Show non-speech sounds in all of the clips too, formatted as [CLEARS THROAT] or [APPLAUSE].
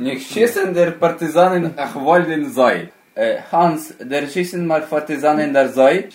Niech schießen der Partisanen ach wollen sei. Äh, Hans, der schießen mal Partisanen der sei.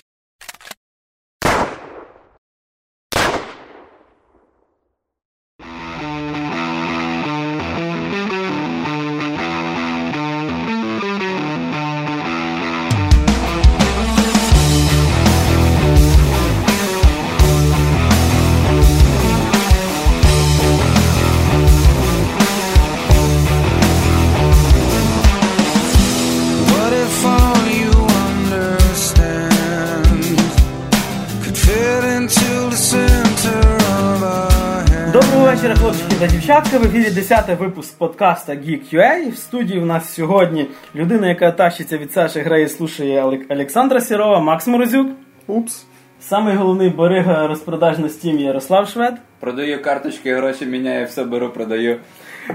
В ефірі 10-й випуск подкаста Geek.ua. В студії у нас сьогодні людина, яка тащиться від Саші, грає, слушає Олег- Олександра Сірова, Макс Морозюк. Упс. Самий головний барига розпродаж на Steam Ярослав Швед. Продаю карточки, гроші міняю, все беру, продаю.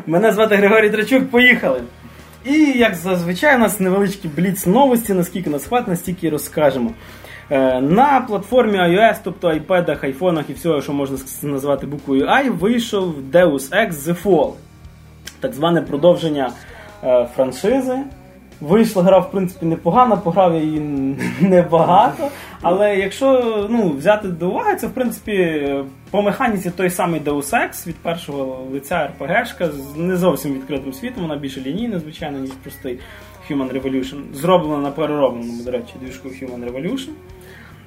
Мене звати Григорій Трачук. Поїхали. І як зазвичай, у нас невеличкі бліц новості, наскільки нас хватить, настільки і розкажемо. Е, На платформі iOS, тобто iPad, айфонах і всього, що можна назвати буквою I, вийшов Deus Ex The Fall. Так зване продовження е, франшизи. Вийшла гра, в принципі, непогана, пограв я її [LAUGHS] небагато. Але якщо ну, взяти до уваги, це в принципі по механіці той самий Deus Ex від першого лиця RPG-шка з не зовсім відкритим світом, вона більше лінійна, звичайно, ніж простий Human Revolution. Зроблена на переробленому, до речі, двіжку Human Revolution.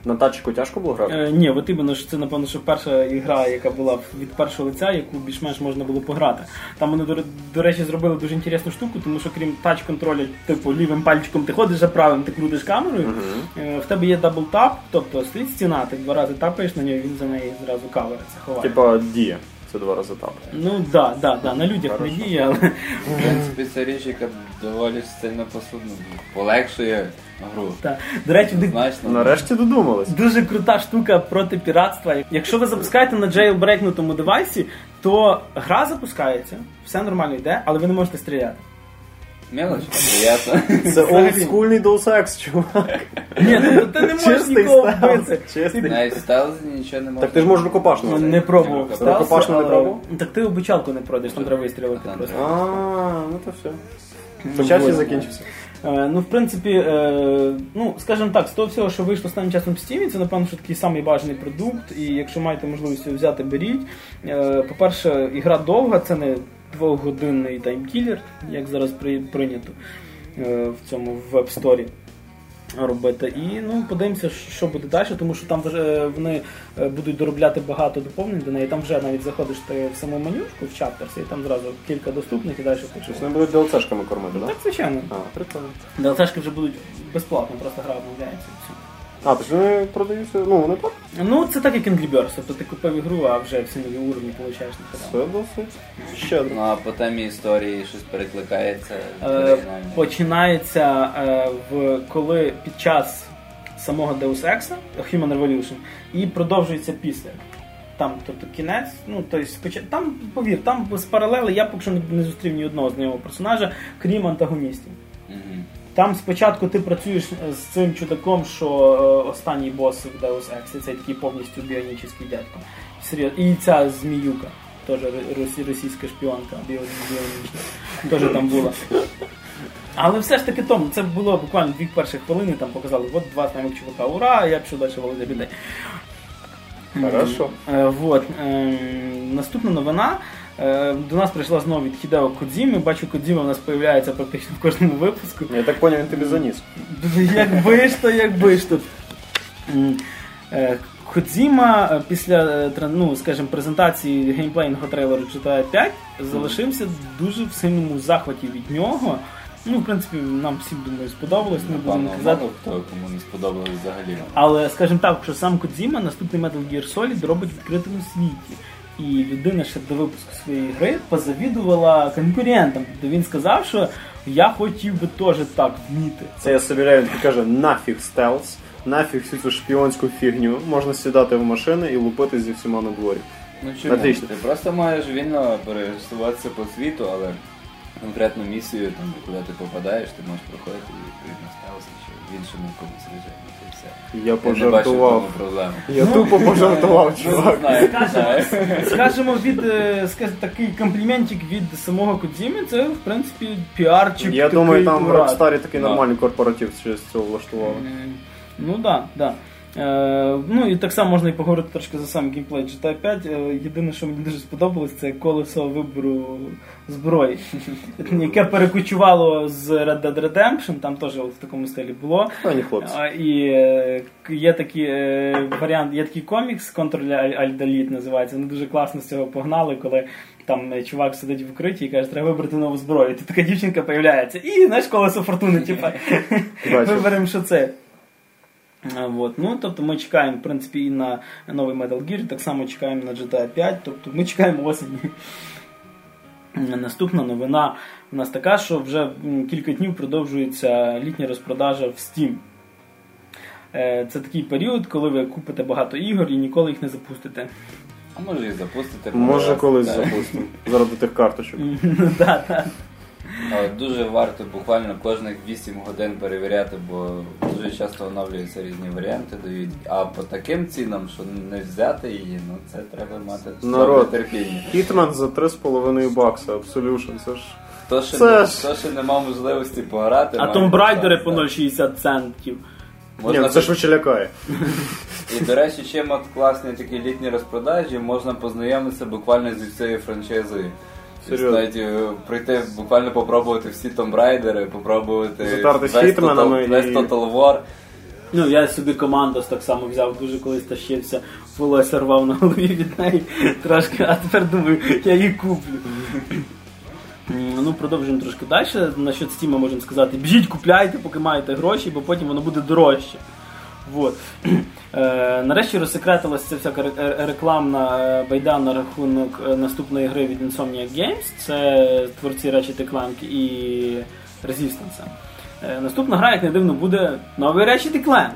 На тачку тяжко було грати? Е, ні, от іменно ж це напевно, що перша ігра, яка була від першого лиця, яку більш-менш можна було пограти. Там вони, до, до речі, зробили дуже інтересну штуку, тому що крім touch-контролю, типу лівим пальчиком ти ходиш, а правим ти крутиш камерою. е, В тебе є double tap, тобто стоїть стіна, ти два рази тапаєш на нього, він за неї зразу кавериться, ховає. Типа діє. Це два рази тап. Ну да, да, да, на людях не діє, але В принципі, ця річ, яка доволі сильно по суті полегшує гру. та. до речі, в них Значно. Нарешті додумались. Дуже крута штука проти піратства. Якщо ви запускаєте на джейлбрейкнутому девайсі, то гра запускається, все нормально йде, але ви не можете стріляти. Мелочь. Це олдскульний Deus Ex чувак. Ні, ну ти не можеш Чистий нікого стелс. вбити. Чистий. Навіть в стелзі нічого не можна. Так ти ж можеш рукопашно. Ну, взяти. не пробував. Ти стелсу, рукопашно не але- пробував? Так ти обучалку не пройдеш, там треба вистрілити Там просто. А, ну то все. Почався і закінчився. Е, Ну, в принципі, е, ну, скажімо так, з того всього, що вийшло останнім часом в Steam, це, напевно, що такий самий продукт, і якщо маєте можливість його взяти, беріть. Е, По-перше, ігра довга, це не двохгодинний таймкілер, як зараз при- прийнято в цьому веб-сторі робити. І ну, подивимося, що буде далі, тому що там вже вони е, будуть доробляти багато доповнень до неї. Там вже навіть заходиш ти в саму менюшку в чаптерс, і там зразу кілька доступних і далі Щось вони будуть DLC-шками кормити, Так, так? звичайно. А, прикольно. ДЛТшки вже будуть безплатно, просто гра обновляється. А, то ж вони продаються, ну вони так. Ну, це так як Angry Birds, тобто ти купив ігру, а вже всі нові уровні получаєш на Це досить щедро. Ну а по темі історії щось перекликається. Е, починається е, в коли під час самого Deus Ex, Human Revolution, і продовжується після. Там, тобто кінець, ну тобто споч... там, повір, там з паралели я поки що не, зустрів ні одного знайомого персонажа, крім антагоністів. Мгм. Там спочатку ти працюєш з цим чудаком, що е, останній бос в Deus Ex, і цей такий повністю біонічний дядько. Серйозно. І ця зміюка, теж російська шпіонка, біонічна, теж там була. Але все ж таки тому, це було буквально дві перші хвилини, там показали, от два знайомих чувака, ура, я пішов далі володя людей. Хорошо. Е, Вот. Е, Наступна новина. Е, До нас прийшла знову від Хідео Кодзіми. Бачу, Кодзіма у нас з'являється практично в кожному випуску. Я так поняв, він тобі заніс. Якби ж то, якби ж то. Е, Кодзіма е, після ну, скажімо, презентації геймплейного трейлеру GTA 5 залишився дуже в сильному захваті від нього. Ну, в принципі, нам всім думаю, сподобалось, не будемо казати. мало хто кому не сподобалось взагалі. Але скажімо так, що сам Кодзіма наступний Metal Gear Solid робить в відкритому світі. І людина ще до випуску своєї гри позавідувала конкурентам. Тобто він сказав, що я хотів би теж так вміти. Це я собираю, він каже, нафіг стелс, нафіг всю цю шпіонську фігню. Можна сідати в машини і лупити зі всіма на дворі. Ну чому? Отлично. Ти просто маєш вільно пересуватися по світу, але конкретну місію, там, куди ти попадаєш, ти можеш проходити і відповідно стелси, чи в іншому комусь режимі. Це все. Я пожартував. проблеми. Я тупо пожартував, Ну, чувак. знаю, знаю. Скажемо від е, скажімо, такий компліментик від самого Кодзіми, це в принципі піарчик. Я такий думаю, там в ура. Rockstar такий Да. нормальний корпоратив через цього влаштував. Ну так, да, да. Е, ну і так само можна і поговорити трошки за сам геймплей GTA 5. Е, єдине, що мені дуже сподобалось, це колесо вибору зброї, [LAUGHS] яке перекочувало з Red Dead Redemption, там теж в такому стилі було. І е, є такий варіант, є такий комікс Alt Delete називається. Вони дуже класно з цього погнали, коли там чувак сидить в укритті і каже, треба вибрати нову зброю. І тут така дівчинка появляється. І знаєш, колесо фортуни, типа виберемо, що це. А, Вот. Ну, тобто ми чекаємо, в принципі, і на новий Metal Gear, так само чекаємо на GTA 5, тобто ми чекаємо осені. Наступна новина у нас така, що вже кілька днів продовжується літня розпродажа в Steam. Е, Це такий період, коли ви купите багато ігор і ніколи їх не запустите. А може і запустити. Може колись запустимо. Заради тих карточок. [LAUGHS] Да, да. Але дуже варто буквально кожних 8 годин перевіряти, бо дуже часто оновлюються різні варіанти дають. А по таким цінам, що не взяти її, ну це треба мати Народ. терпіння. Хітмен за 3,5 бакса, Absolution, це ж. Хто ще, Це не, ж- хто ще не можливості пограти, А Raider по 0,60 центів. Можна Ні, це швидше лякає. І, до речі, чим от класні такі літні розпродажі, можна познайомитися буквально зі всією франшизою. Серйозно? Е, прийти, буквально попробувати всі Raider, попробувати Затерти з весь хітменами Total- весь і- Total War. Ну, я собі командос так само взяв, дуже колись тащився, волосся рвав на голові від неї трошки, а тепер думаю, я її куплю. Ну, продовжуємо трошки далі. Насчет Стіма можемо сказати, біжіть, купляйте, поки маєте гроші, бо потім воно буде дорожче. Вот. [CLEARS THROAT] Е, нарешті розсекретилася ця всяка ре- рекламна е, байда на рахунок е, наступної гри від Insomniac Games. Це творці Ratchet Clank і Resistance. Е, Наступна гра, як не дивно, буде новий Ratchet Clank,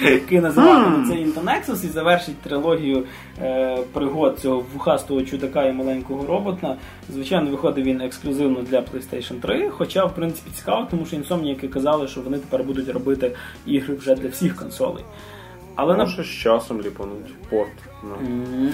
[LAUGHS] який називатиметься Into Nexus і завершить трилогію е, пригод цього вухастого чудака і маленького робота. Звичайно, виходить він ексклюзивно для PlayStation 3, хоча, в принципі, цікаво, тому що Insomniac казали, що вони тепер будуть робити ігри вже для всіх консолей. Але на з часом ліпануть порт. Ну.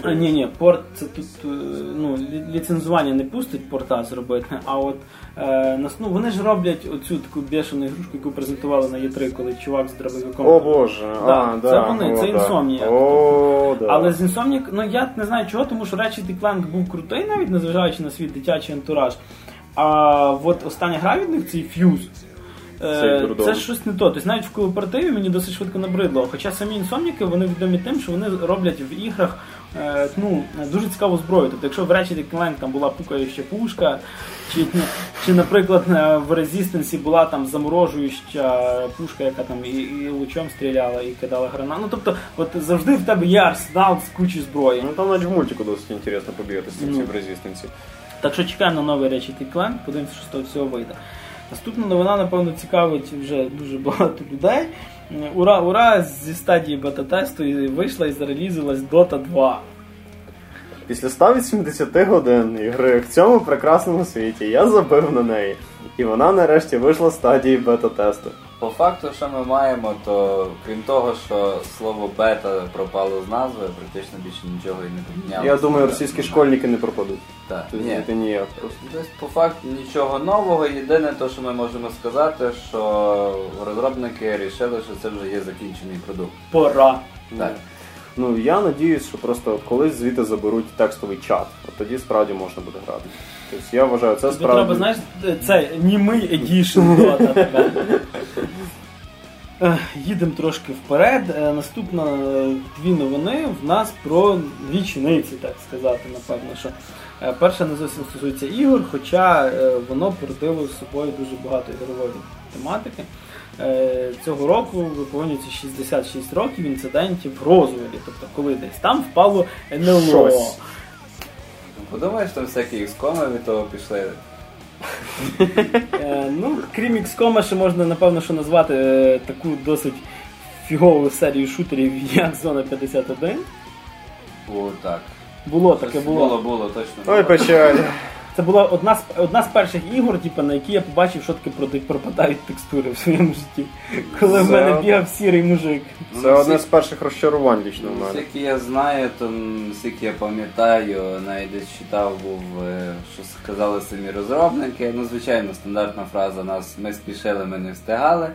М, ні, ні, порт це тут е, ну, ліцензування не пустить порта зробити, а от е, нас, ну, вони ж роблять оцю таку бешену ігрушку, яку презентували на Є3, коли чувак з дробовиком. О боже, Да, а, це да, вони, о, це. Insomniac. О, да. Але з Insomniac, ну я не знаю чого, тому що Ratchet Clank був крутий, навіть незважаючи на свій дитячий антураж. А от остання гра від них цей Fuse. Е. Це щось не то. Тобто навіть в кооперативі мені досить швидко набридло. Хоча самі інсомніки вони відомі тим, що вони роблять в іграх е, ну, дуже цікаву зброю. Тобто, якщо в Ratchet Clank там була пукаюча пушка, чи, чи наприклад, е, в Resistance була там заморожуюча пушка, яка там і, і лучом стріляла, і кидала гранату. Ну тобто, от завжди в тебе є арсенал з кучі зброї. Ну там навіть в мультику досить інтересно побігати з цим Ну. всім резистенці. Так що чекаємо на новий Ratchet Clank, подивимося, що з того всього вийде. Наступна новина, напевно, цікавить вже дуже багато людей. Ура, ура! Зі стадії бета-тесту вийшла і зарелізилась Dota 2. Після 180 годин ігри в цьому прекрасному світі я забив на неї. І вона нарешті вийшла з стадії бета-тесту. По факту, що ми маємо, то крім того, що слово бета пропало з назви, практично більше нічого і не помінялося. Я думаю, російські школьники не пропадуть. Так, Тобто ні. це ніяк просто. Тобто, по факту нічого нового. Єдине, то, що ми можемо сказати, що розробники вирішили, що це вже є закінчений продукт. Пора. Так. Ну я надіюсь, що просто колись звідти заберуть текстовий чат. От тоді справді можна буде грати. Тобто я вважаю, це Тобі справді. треба, знаєш, це німий едішн. [LAUGHS] Ех, Їдемо трошки вперед. Е, Наступна е, дві новини в нас про дві чиниці, так сказати, напевно. що е, Перша не зовсім стосується ігор, хоча е, воно породило з собою дуже багато ігрової тематики. Е, Цього року виповнюється 66 років інцидентів в Розвелі, тобто коли десь там впало НЛО. Подумаєш, там всякі XCOM від того пішли. Е, ну, крім XCOM, ще можна, напевно, що назвати е, таку досить фігову серію шутерів, як Зона 51. О, так. Було таке було. було, було, точно. Ой, печаль. Це була одна з одна з перших ігор, типу, на які я побачив, що таке проти- пропадають текстури в своєму житті. Коли в мене бігав сірий мужик. Це одне з перших розчарувань лічно в Ну, мене. Скільки я знаю, то скільки я пам'ятаю, навіть десь читав був, е, що сказали самі розробники. Ну, звичайно, стандартна фраза нас ми спішили, ми не встигали.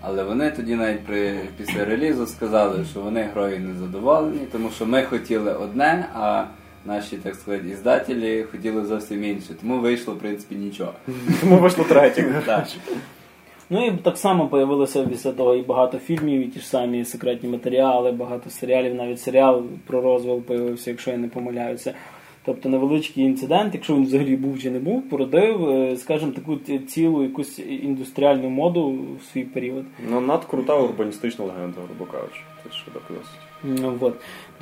Але вони тоді навіть при після релізу сказали, що вони грою не задоволені, тому що ми хотіли одне, а наші, так сказати, іздателі хотіли зовсім інше. Тому вийшло, в принципі, нічого. Тому вийшло третє. [LAUGHS] Так. Ну і так само появилося після того і багато фільмів, і ті ж самі секретні матеріали, багато серіалів, навіть серіал про розвал появився, якщо я не помиляюся. Тобто невеличкий інцидент, якщо він взагалі був чи не був, породив, е, скажімо, таку цілу якусь індустріальну моду в свій період. Ну, надкрута урбаністична легенда, грубо кажучи. Це ще до плюс. Ну.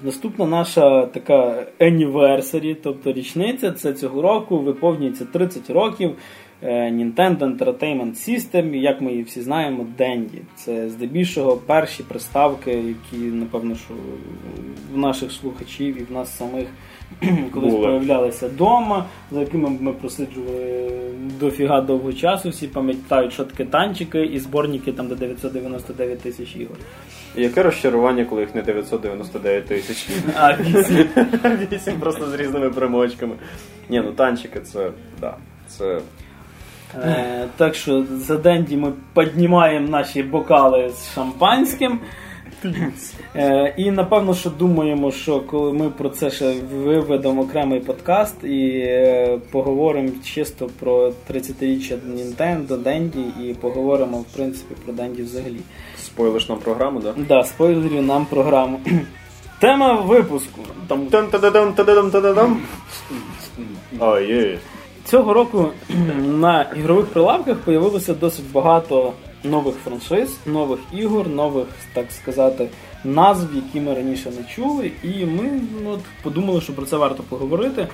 Наступна наша така anniversary, тобто річниця, це цього року виповнюється 30 років. е, Nintendo Entertainment System, як ми її всі знаємо, Денді. Це здебільшого перші приставки, які, напевно, що в наших слухачів і в нас самих [CLEARS THROAT] колись Були. появлялися вдома, за якими ми просиджували дофіга довго часу. Всі пам'ятають, що таке танчики і зборники там до 999 тисяч ігор. Яке розчарування, коли їх не 999 тисяч. [LAUGHS] А вісім. [LAUGHS] Вісім просто з різними примочками. Ні, ну танчики це. да, це. Е, так що за Денді ми піднімаємо наші бокали з шампанським. Е, і напевно, що думаємо, що коли ми про це ще виведемо окремий подкаст і е, поговоримо чисто про 30-річчя Nintendo, Денді і поговоримо в принципі про Денді взагалі. Спойлиш нам програму, да? Да, спойлерю нам програму. [CLEARS THROAT] Тема випуску. Цього року [CLEARS THROAT] на ігрових прилавках появилося досить багато нових франшиз, нових ігор, нових, так сказати, назв, які ми раніше не чули. І ми ну, от, подумали, що про це варто поговорити.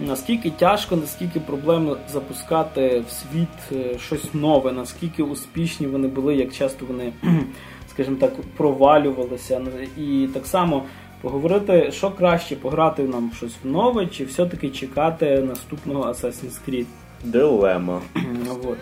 Наскільки тяжко, наскільки проблемно запускати в світ е, щось нове, наскільки успішні вони були, як часто вони, [CLEARS THROAT] скажімо так, провалювалися. І так само поговорити, що краще пограти нам щось нове, чи все-таки чекати наступного Assassin's Creed. Дилема. [CLEARS THROAT] Вот.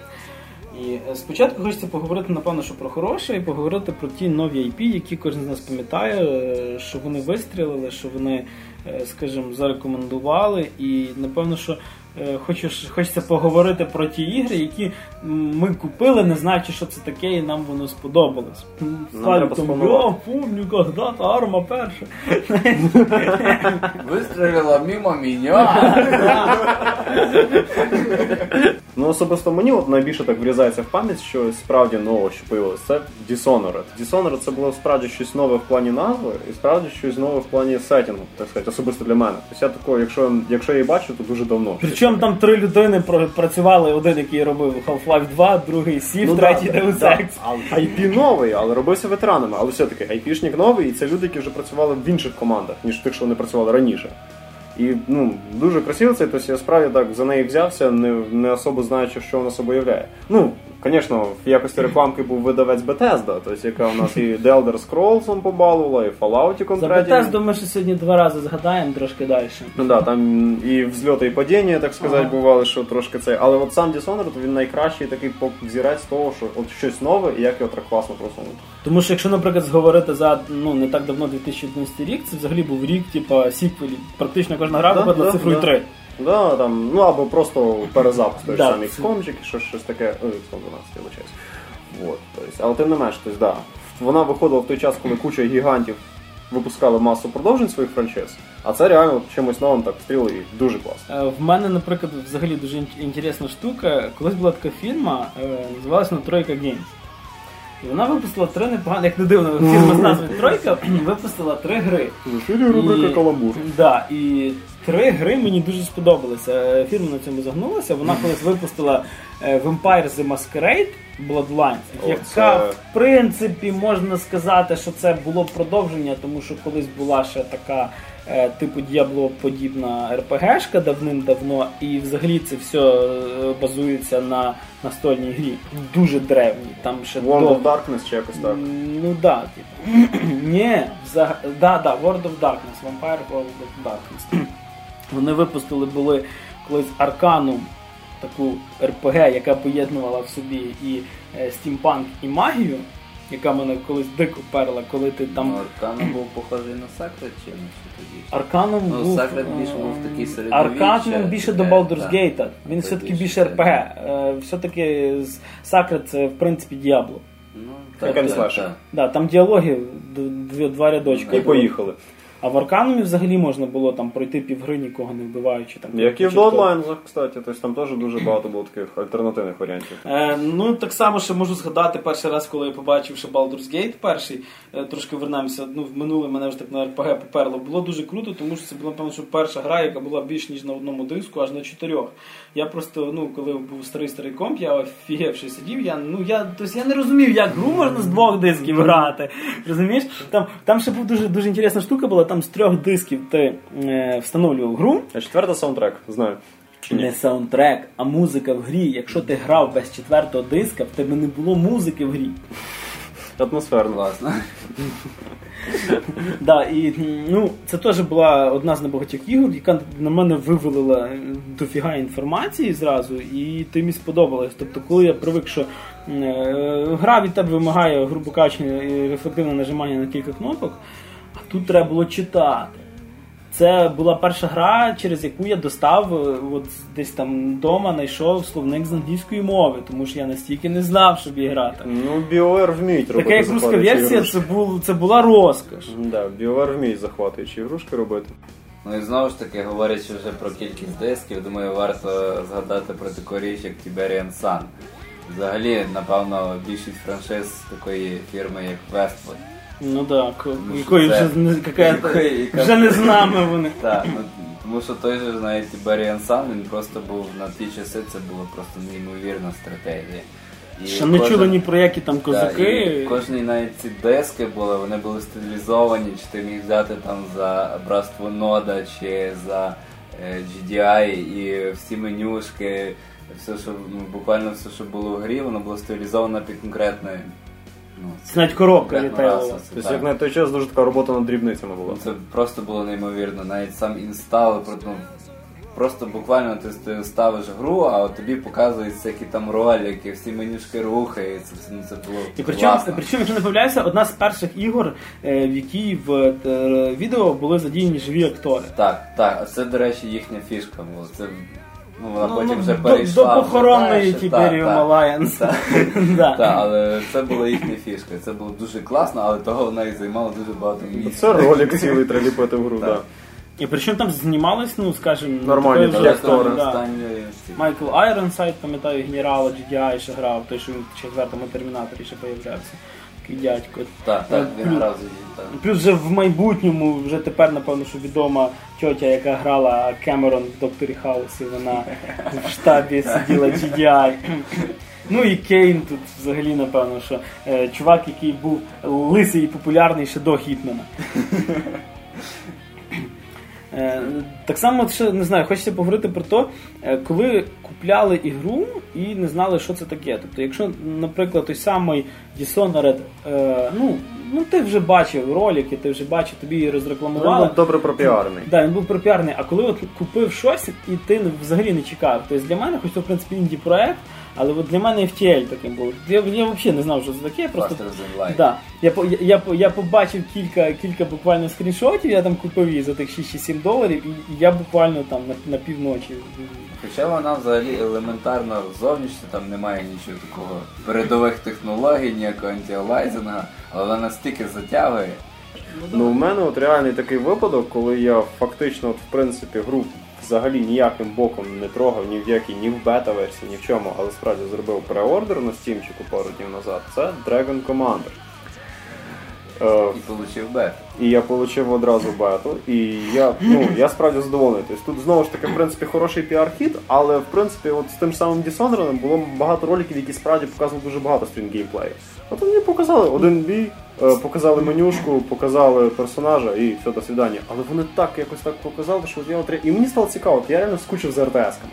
І е, спочатку хочеться поговорити, напевно, що про хороше, і поговорити про ті нові IP, які кожен з нас пам'ятає, е, що вони вистрілили, що вони, е, скажімо, зарекомендували. І напевно, що е, хочу, хочеться поговорити про ті ігри, які ми купили, не знаючи, що це таке, і нам воно сподобалось. Я помню, когда-то арма перша. Вистрілила мимо мене. Ну, особисто мені от найбільше так врізається в пам'ять, що справді нового, що появилось, це Dishonored. Dishonored це було справді щось нове в плані назви, і справді щось нове в плані сеттінгу, так сказати, особисто для мене. Тобто я такого, якщо, якщо я її бачу, то дуже давно. Причому там три людини працювали, один, який робив Half-Life 2, другий Сів, Ну, третій да, Deus. Ex. Да. IP новий, але робився ветеранами. Але все-таки айпішник новий, і це люди, які вже працювали в інших командах, ніж тих, що вони працювали раніше. І ну, дуже красиво це, тобто я справді так за неї взявся, не, не особо знаючи, що вона собою являє. Ну, звісно, в якості рекламки був видавець Bethesda, тобто яка у нас і The Elder Scrolls побалувала, і Fallout За. Bethesda ми ще сьогодні два рази згадаємо трошки далі. Ну да, там і взльоти, і падіння, так сказати, Ага. бували, що трошки це. Але от сам Dishonored, він найкращий такий взірець того, що от щось нове і як його так класно просунути. Тому що якщо, наприклад, говорити за ну не так давно 2011 рік, це взагалі був рік, типа сіквелів. Практично кожна гра Да, виходила да, цифрою да. 3. Да, там, ну або просто перезапуск, той Да. самий чи щось, щось таке, ну, XCOM 12, я вибачаюсь. Вот, тобто, але тим не менш, тобто, да, вона виходила в той час, коли куча гігантів випускали масу продовжень своїх франшиз, а це реально чимось новим так стріли і дуже класно. Е, В мене, наприклад, взагалі дуже інтересна штука. Колись була така фірма, е, називалася Тройка Games. І вона випустила три непогані, як не дивно, фірма з назвою [LAUGHS] Тройка випустила три гри. Ефірі рубрика І- Каламбур. Да, і три гри мені дуже сподобалися. Е, Фірма на цьому загнулася. Вона колись випустила е, Vampire The Masquerade Bloodlines, О, яка, це- в принципі, можна сказати, що це було продовження, тому що колись була ще така. е, Типу Diablo-подібна РПГшка давним-давно, і взагалі це все базується на настольній грі. Дуже древній. Там ще World до- of Darkness чи якось так. Ну да, типу. [CLEARS THROAT] Ні, взаг... да, да, World of Darkness, Vampire World of Darkness. Вони випустили були колись Arcanum, таку РПГ, яка поєднувала в собі і е, стімпанк, і магію, яка мене колись дико перла, коли ти там. Ну, Arcanum був похожий на Sacred чи на що тоді? Arcanum Ну, був. Sacred більше був такий середньовіччя, Arcanum більше до Baldur's. Gate. Він все-таки більше. РПГ. Е, Все-таки Sacred це в принципі Diablo. Ну, and slash. так. Да, там діалоги два рядочки. І поїхали. А в Арканумі взагалі можна було там пройти півгри, нікого не вбиваючи. Там, Як і в. Bloodlines, кстати, тобто там теж дуже багато було таких альтернативних варіантів. Е, ну, так само ще можу згадати перший раз, коли я побачив ще Baldur's Gate перший, е, трошки вернемося, ну, в минуле мене вже так на РПГ поперло. Було дуже круто, тому що це була, напевно, що перша гра, яка була більш ніж на одному диску, аж на чотирьох. Я просто, ну, коли був старий старий комп, я офігевши сидів, я, ну, я, тобто я не розумів, як гру можна з двох дисків грати. Розумієш? Там, там ще був дуже, дуже інтересна штука була, там з трьох дисків ти е, встановлював гру. А четверта саундтрек, знаю. Чи ні? Не саундтрек, а музика в грі. Якщо ти грав без четвертого диска, в тебе не було музики в грі. Атмосферно. Класно. Да, і ну, це теж була одна з небагатьох ігор, яка на мене вивалила дофіга інформації зразу, і ти мені сподобалось. Тобто, коли я привик, що е, гра від тебе вимагає, грубо кажучи, е, рефлективне нажимання на кілька кнопок, тут треба було читати. Це була перша гра, через яку я достав е, от десь там вдома, знайшов словник з англійської мови, тому що я настільки не знав, щоб її грати. Ну, BioWare вміють робити Така як руська версія, це, був, це була розкош. Да, BioWare вміють захватуючі ігрушки робити. Ну і знову ж таки, говорячи вже про кількість дисків, думаю, варто згадати про таку річ, як Tiberian Sun. Взагалі, напевно, більшість франшиз такої фірми, як Westwood. Ну так, Ну, якої вже, якої- вже не з нами вони. [LAUGHS] Так, ну, тому що той же навіть Tiberian Sun, він просто був на ті часи, це була просто неймовірна стратегія. І Ще не кожен- чули ні про які там козаки. і кожні навіть ці диски були, вони були стилізовані, чи ти міг взяти там за братство Нода, чи за е, GDI, і всі менюшки, все, що ну, буквально все, що було в грі, воно було стилізовано під конкретне. Ну, Це навіть коробка расу, це Тобто, так. як на той час дуже така робота над дрібницями була. Це просто було неймовірно. Навіть сам інстал, ну, просто буквально ти, ти ставиш гру, а от тобі показують всякі там ролики, всі менюшки рухаються. Це, ну, це було І причому, класно. причому, якщо не помиляюся, одна з перших ігор, е, в якій в е, відео були задіяні живі актори. Так, так, а це, до речі, їхня фішка була. Це, ну, вона Ну, потім ну, вже до- перейшла. до похоронної далі. Tiberium Так, [LAUGHS] але це була їхня фішка. Це було дуже класно, але того вона і займала дуже багато місця. Це ролик цілий треба в гру, Так. І причому там знімались, ну, скажімо, Нормальні так, вже- актори. да. Майкл Айронсайд, пам'ятаю, генерала GDI ще грав, той, що він в четвертому термінаторі ще появлявся. Такий дядько. Так, так, він грав за. Плюс вже в майбутньому, вже тепер, напевно, що відома тьотя, яка грала Кемерон в Докторі Хаусі, вона в штабі сиділа GDI. Ну і Кейн тут взагалі, напевно, що е, чувак, який був лисий і популярний ще до Хітмена. Е, Так само, ще не знаю, хочеться поговорити про те, е, коли купляли ігру і не знали, що це таке. Тобто, якщо, наприклад, той самий Dishonored, е, ну, ну ти вже бачив ролики, ти вже бачив, тобі її Він розрекламували. був добре пропіарений. Да, він був пропіарний, а коли от купив щось і ти взагалі не чекав. Тобто для мене, хоч це в принципі інді проект, але от для мене FTL таким був. Я, я взагалі не знав, що це таке. я Просто. Да. Я, я, я, по- я побачив кілька, кілька буквально скріншотів, я там купив її за тих 6-7 доларів, і, і я буквально там на, на півночі. Хоча вона взагалі елементарно зовнішня, там немає нічого такого передових технологій, ніякого антіалайзинга, але вона настільки затягує. Ну, у мене от реальний такий випадок, коли я фактично, от, в принципі, гру взагалі ніяким боком не трогав ні в якій, ні в бета-версії, ні в чому, але справді зробив преордер на стімчику пару днів назад. Це Dragon Commander. Е, І отримав бет. і я отримав одразу бету, і я, ну, я справді задоволений. Тобто тут знову ж таки, в принципі, хороший піар-хід, але в принципі, от з тим самим Dishonored було багато роликів, які справді показували дуже багато сторін геймплею. От вони показали один бій, е, показали менюшку, показали персонажа і все, до свидання. Але вони так якось так показали, що я от ре- І мені стало цікаво, я реально скучив за RTS -ками.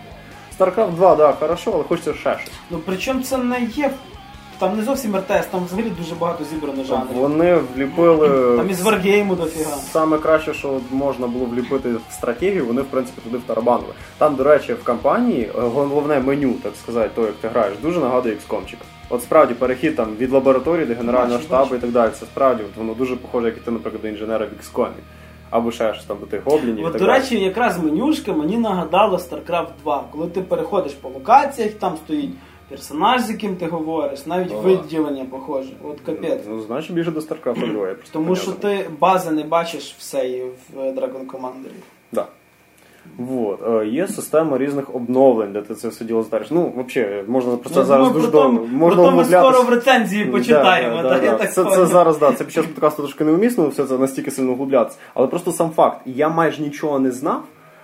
StarCraft 2, да, хорошо, але хочеться ще щось. Ну причому це не є там не зовсім RTS, там взагалі дуже багато зібрано жанрів. Вони вліпили. Там із Wargame дофіга. Саме краще, що можна було вліпити в стратегію, вони в принципі туди втарабанили. Там, до речі, в кампанії е, головне меню, так сказати, то як ти граєш, дуже нагадує XCOM-чик. От справді перехід там від лабораторії до генерального штабу і так далі. Це справді от воно дуже похоже, як іти, наприклад, до інженера в XCOM. Або ще щось там до тих гоблінів. і От, до речі, якраз менюшка мені нагадала StarCraft 2. Коли ти переходиш по локаціях, там стоїть персонаж, з яким ти говориш, навіть Ага. виділення похоже. От капець. Ну, значить більше до 2. я [CLEARS THROAT] просто Тому що ти бази не бачиш все і в е, Dragon Commander. Да. Вот. Е, Є система різних обновлень, де ти це все діло стариш. Ну, взагалі, можна про це Я зараз дуже про довго. то- Можна про то ми углублятися. скоро в рецензії почитаємо. Да, да, та, да, я да. так Це, це поняв. зараз, да, це під час подкасту трошки неумісно, все це настільки сильно углублятися. Але просто сам факт, я майже нічого не знав.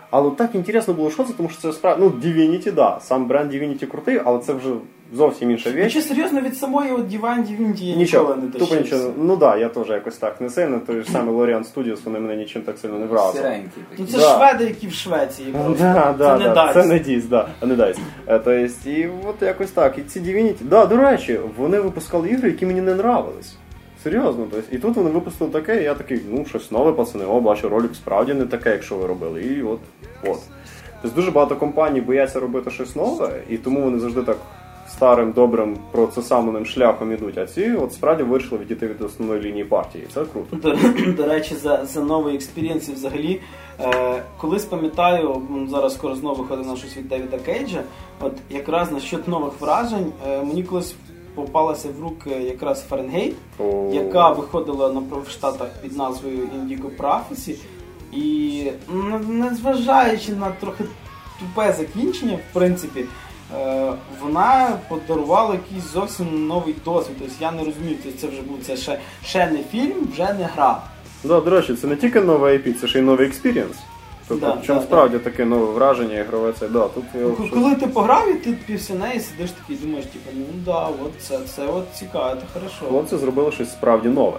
Але так інтересно було, що це, тому що це справді, ну, Divinity, да. Сам бренд Divinity крутий, але це вже зовсім інша віч. Якщо серйозно, від самої от Divine Divinity я Нічого, не тупо нічого. Ну да, я теж якось так не сильно. Той ж самий Lorian Studios, вони мене нічим так сильно не вразили. Ну це Да. шведи, які в Швеції. Да, да, це не да, це не дійс, да, а не дасть. Е, То есть, і от якось так. І ці Divinity, да, до речі, вони випускали ігри, які мені не нравились. Серйозно, то есть, і тут вони випустили таке, і я такий, ну, щось нове, пацани, о, бачу, ролик справді не таке, якщо ви робили. І от, от. Тобто дуже багато компаній бояться робити щось нове, і тому вони завжди так старим, добрим, процесамленим шляхом ідуть. А ці от справді вирішили відійти від основної лінії партії. Це круто. До, до речі, за, за новий experience взагалі. Е, колись пам'ятаю, зараз скоро знову виходить на щось від Девіда Кейджа. От якраз насчет нових вражень, е, мені колись попалася в руки якраз Фаренгейт, О, яка виходила на в Штатах під назвою Indigo Prophecy. І незважаючи на трохи тупе закінчення, в принципі, е, вона подарувала якийсь зовсім новий досвід. Тобто я не розумію, тобто це вже був це ще, ще не фільм, вже не гра. Да, до речі, це не тільки новий IP, це ще й новий experience. Тобто, Да, чому да, справді таке нове враження ігрове це, да, тут я щось- Коли ти пограв, і ти після неї сидиш такий, думаєш, типу, ну да, от це, це от цікаво, це хорошо. хлопці зробили щось справді нове.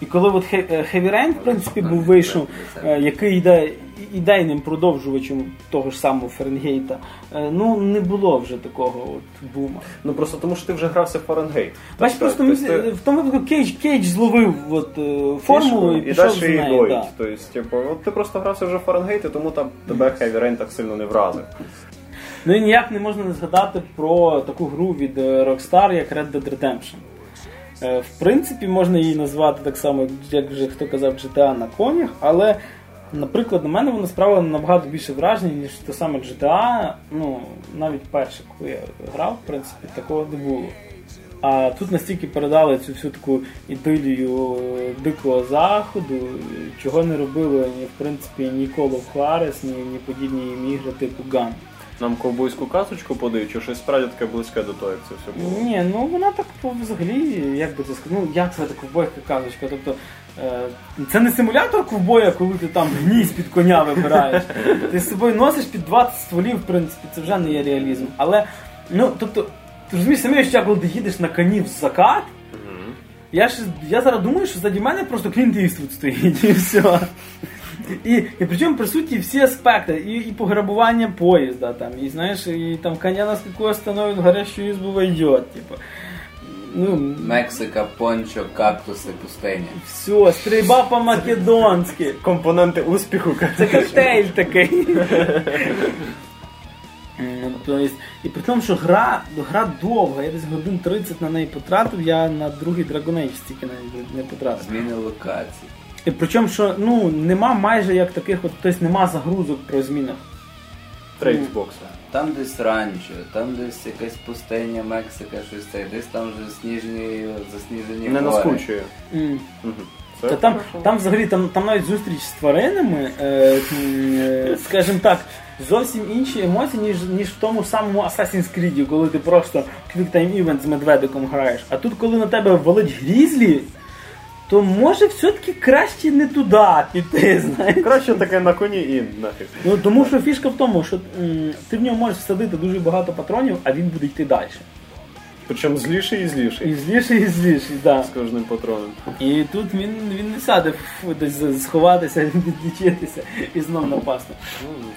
І коли от е, Heavy Rain, в принципі, був вийшов, е, який йде ідейним продовжувачем того ж самого Фаренгейта, е, ну не було вже такого от бума. Ну просто тому, що ти вже грався в Фаренгейт. Бач, просто мені Тобто ти- в тому випадку Кейдж, Кейдж зловив от, формулу і і пішов далі з її нею. Да. Тобто, типу, от ти просто грався вже в Фаренгейт, і тому там тебе Heavy Rain так сильно не вразив. Ну і ніяк не можна не згадати про таку гру від Rockstar, як Red Dead Redemption. Е, В принципі, можна її назвати так само, як вже хто казав, GTA на конях, але, наприклад, на мене вона справила набагато більше враження, ніж те саме GTA. Ну, навіть перше, коли я грав, в принципі, такого не було. А тут настільки передали цю всю таку ідилію е, дикого заходу, чого не робили ні, в принципі, ні Call of ні, ні подібні ігри типу Gun. Нам ковбойську казочку подають, чи щось справді таке близьке до того, як це все було. Ні, ну вона так взагалі, як би це сказати, ну як це ковбойська казочка. Тобто е, це не симулятор ковбоя, коли ти там гнізь під коня вибираєш. Ти з собою носиш під 20 стволів, в принципі, це вже не є реалізм. Але, ну, тобто, ти розумієш самі, що коли ти їдеш на коні в закат, я ж я зараз думаю, що заді мене просто Клінт Іствуд стоїть і все. І, і причому присутні всі аспекти, і, і пограбування поїзда, там, і знаєш, і там коня на скаку остановить, горящу избу войдет, типу. Ну, Мексика, пончо, кактуси, пустиня. все, стрільба по-македонськи. Компоненти успіху. Це коктейль такий. І при тому, що гра, гра довга, я десь годин 30 на неї потратив, я на другий Dragon Age стільки навіть не потратив. Зміни локацій. І причому, що ну, нема майже як таких, от, тобто нема загрузок про змінах. Три Xbox. Там десь ранчо, там десь якась пустиня, Мексика, щось це, десь там вже сніжні, засніжені Не гори. наскучує. М. Мгм. Це Та там, там взагалі там, там навіть зустріч з тваринами, е, м, е, скажімо так, зовсім інші емоції, ніж, ніж в тому самому Assassin's Creed, коли ти просто Quick Time Event з медведиком граєш. А тут, коли на тебе валить грізлі, то може все-таки краще не туди піти, [LAUGHS] знаєш. Краще таке на коні і нафіг. Ну тому що фішка в тому, що м, ти в нього можеш всадити дуже багато патронів, а він буде йти далі. Причому зліший і зліший. І зліший, і зліший, да. З кожним патроном. І тут він, він не сяде фу, десь сховатися, [LAUGHS] відлічитися і знов напасти. Ну,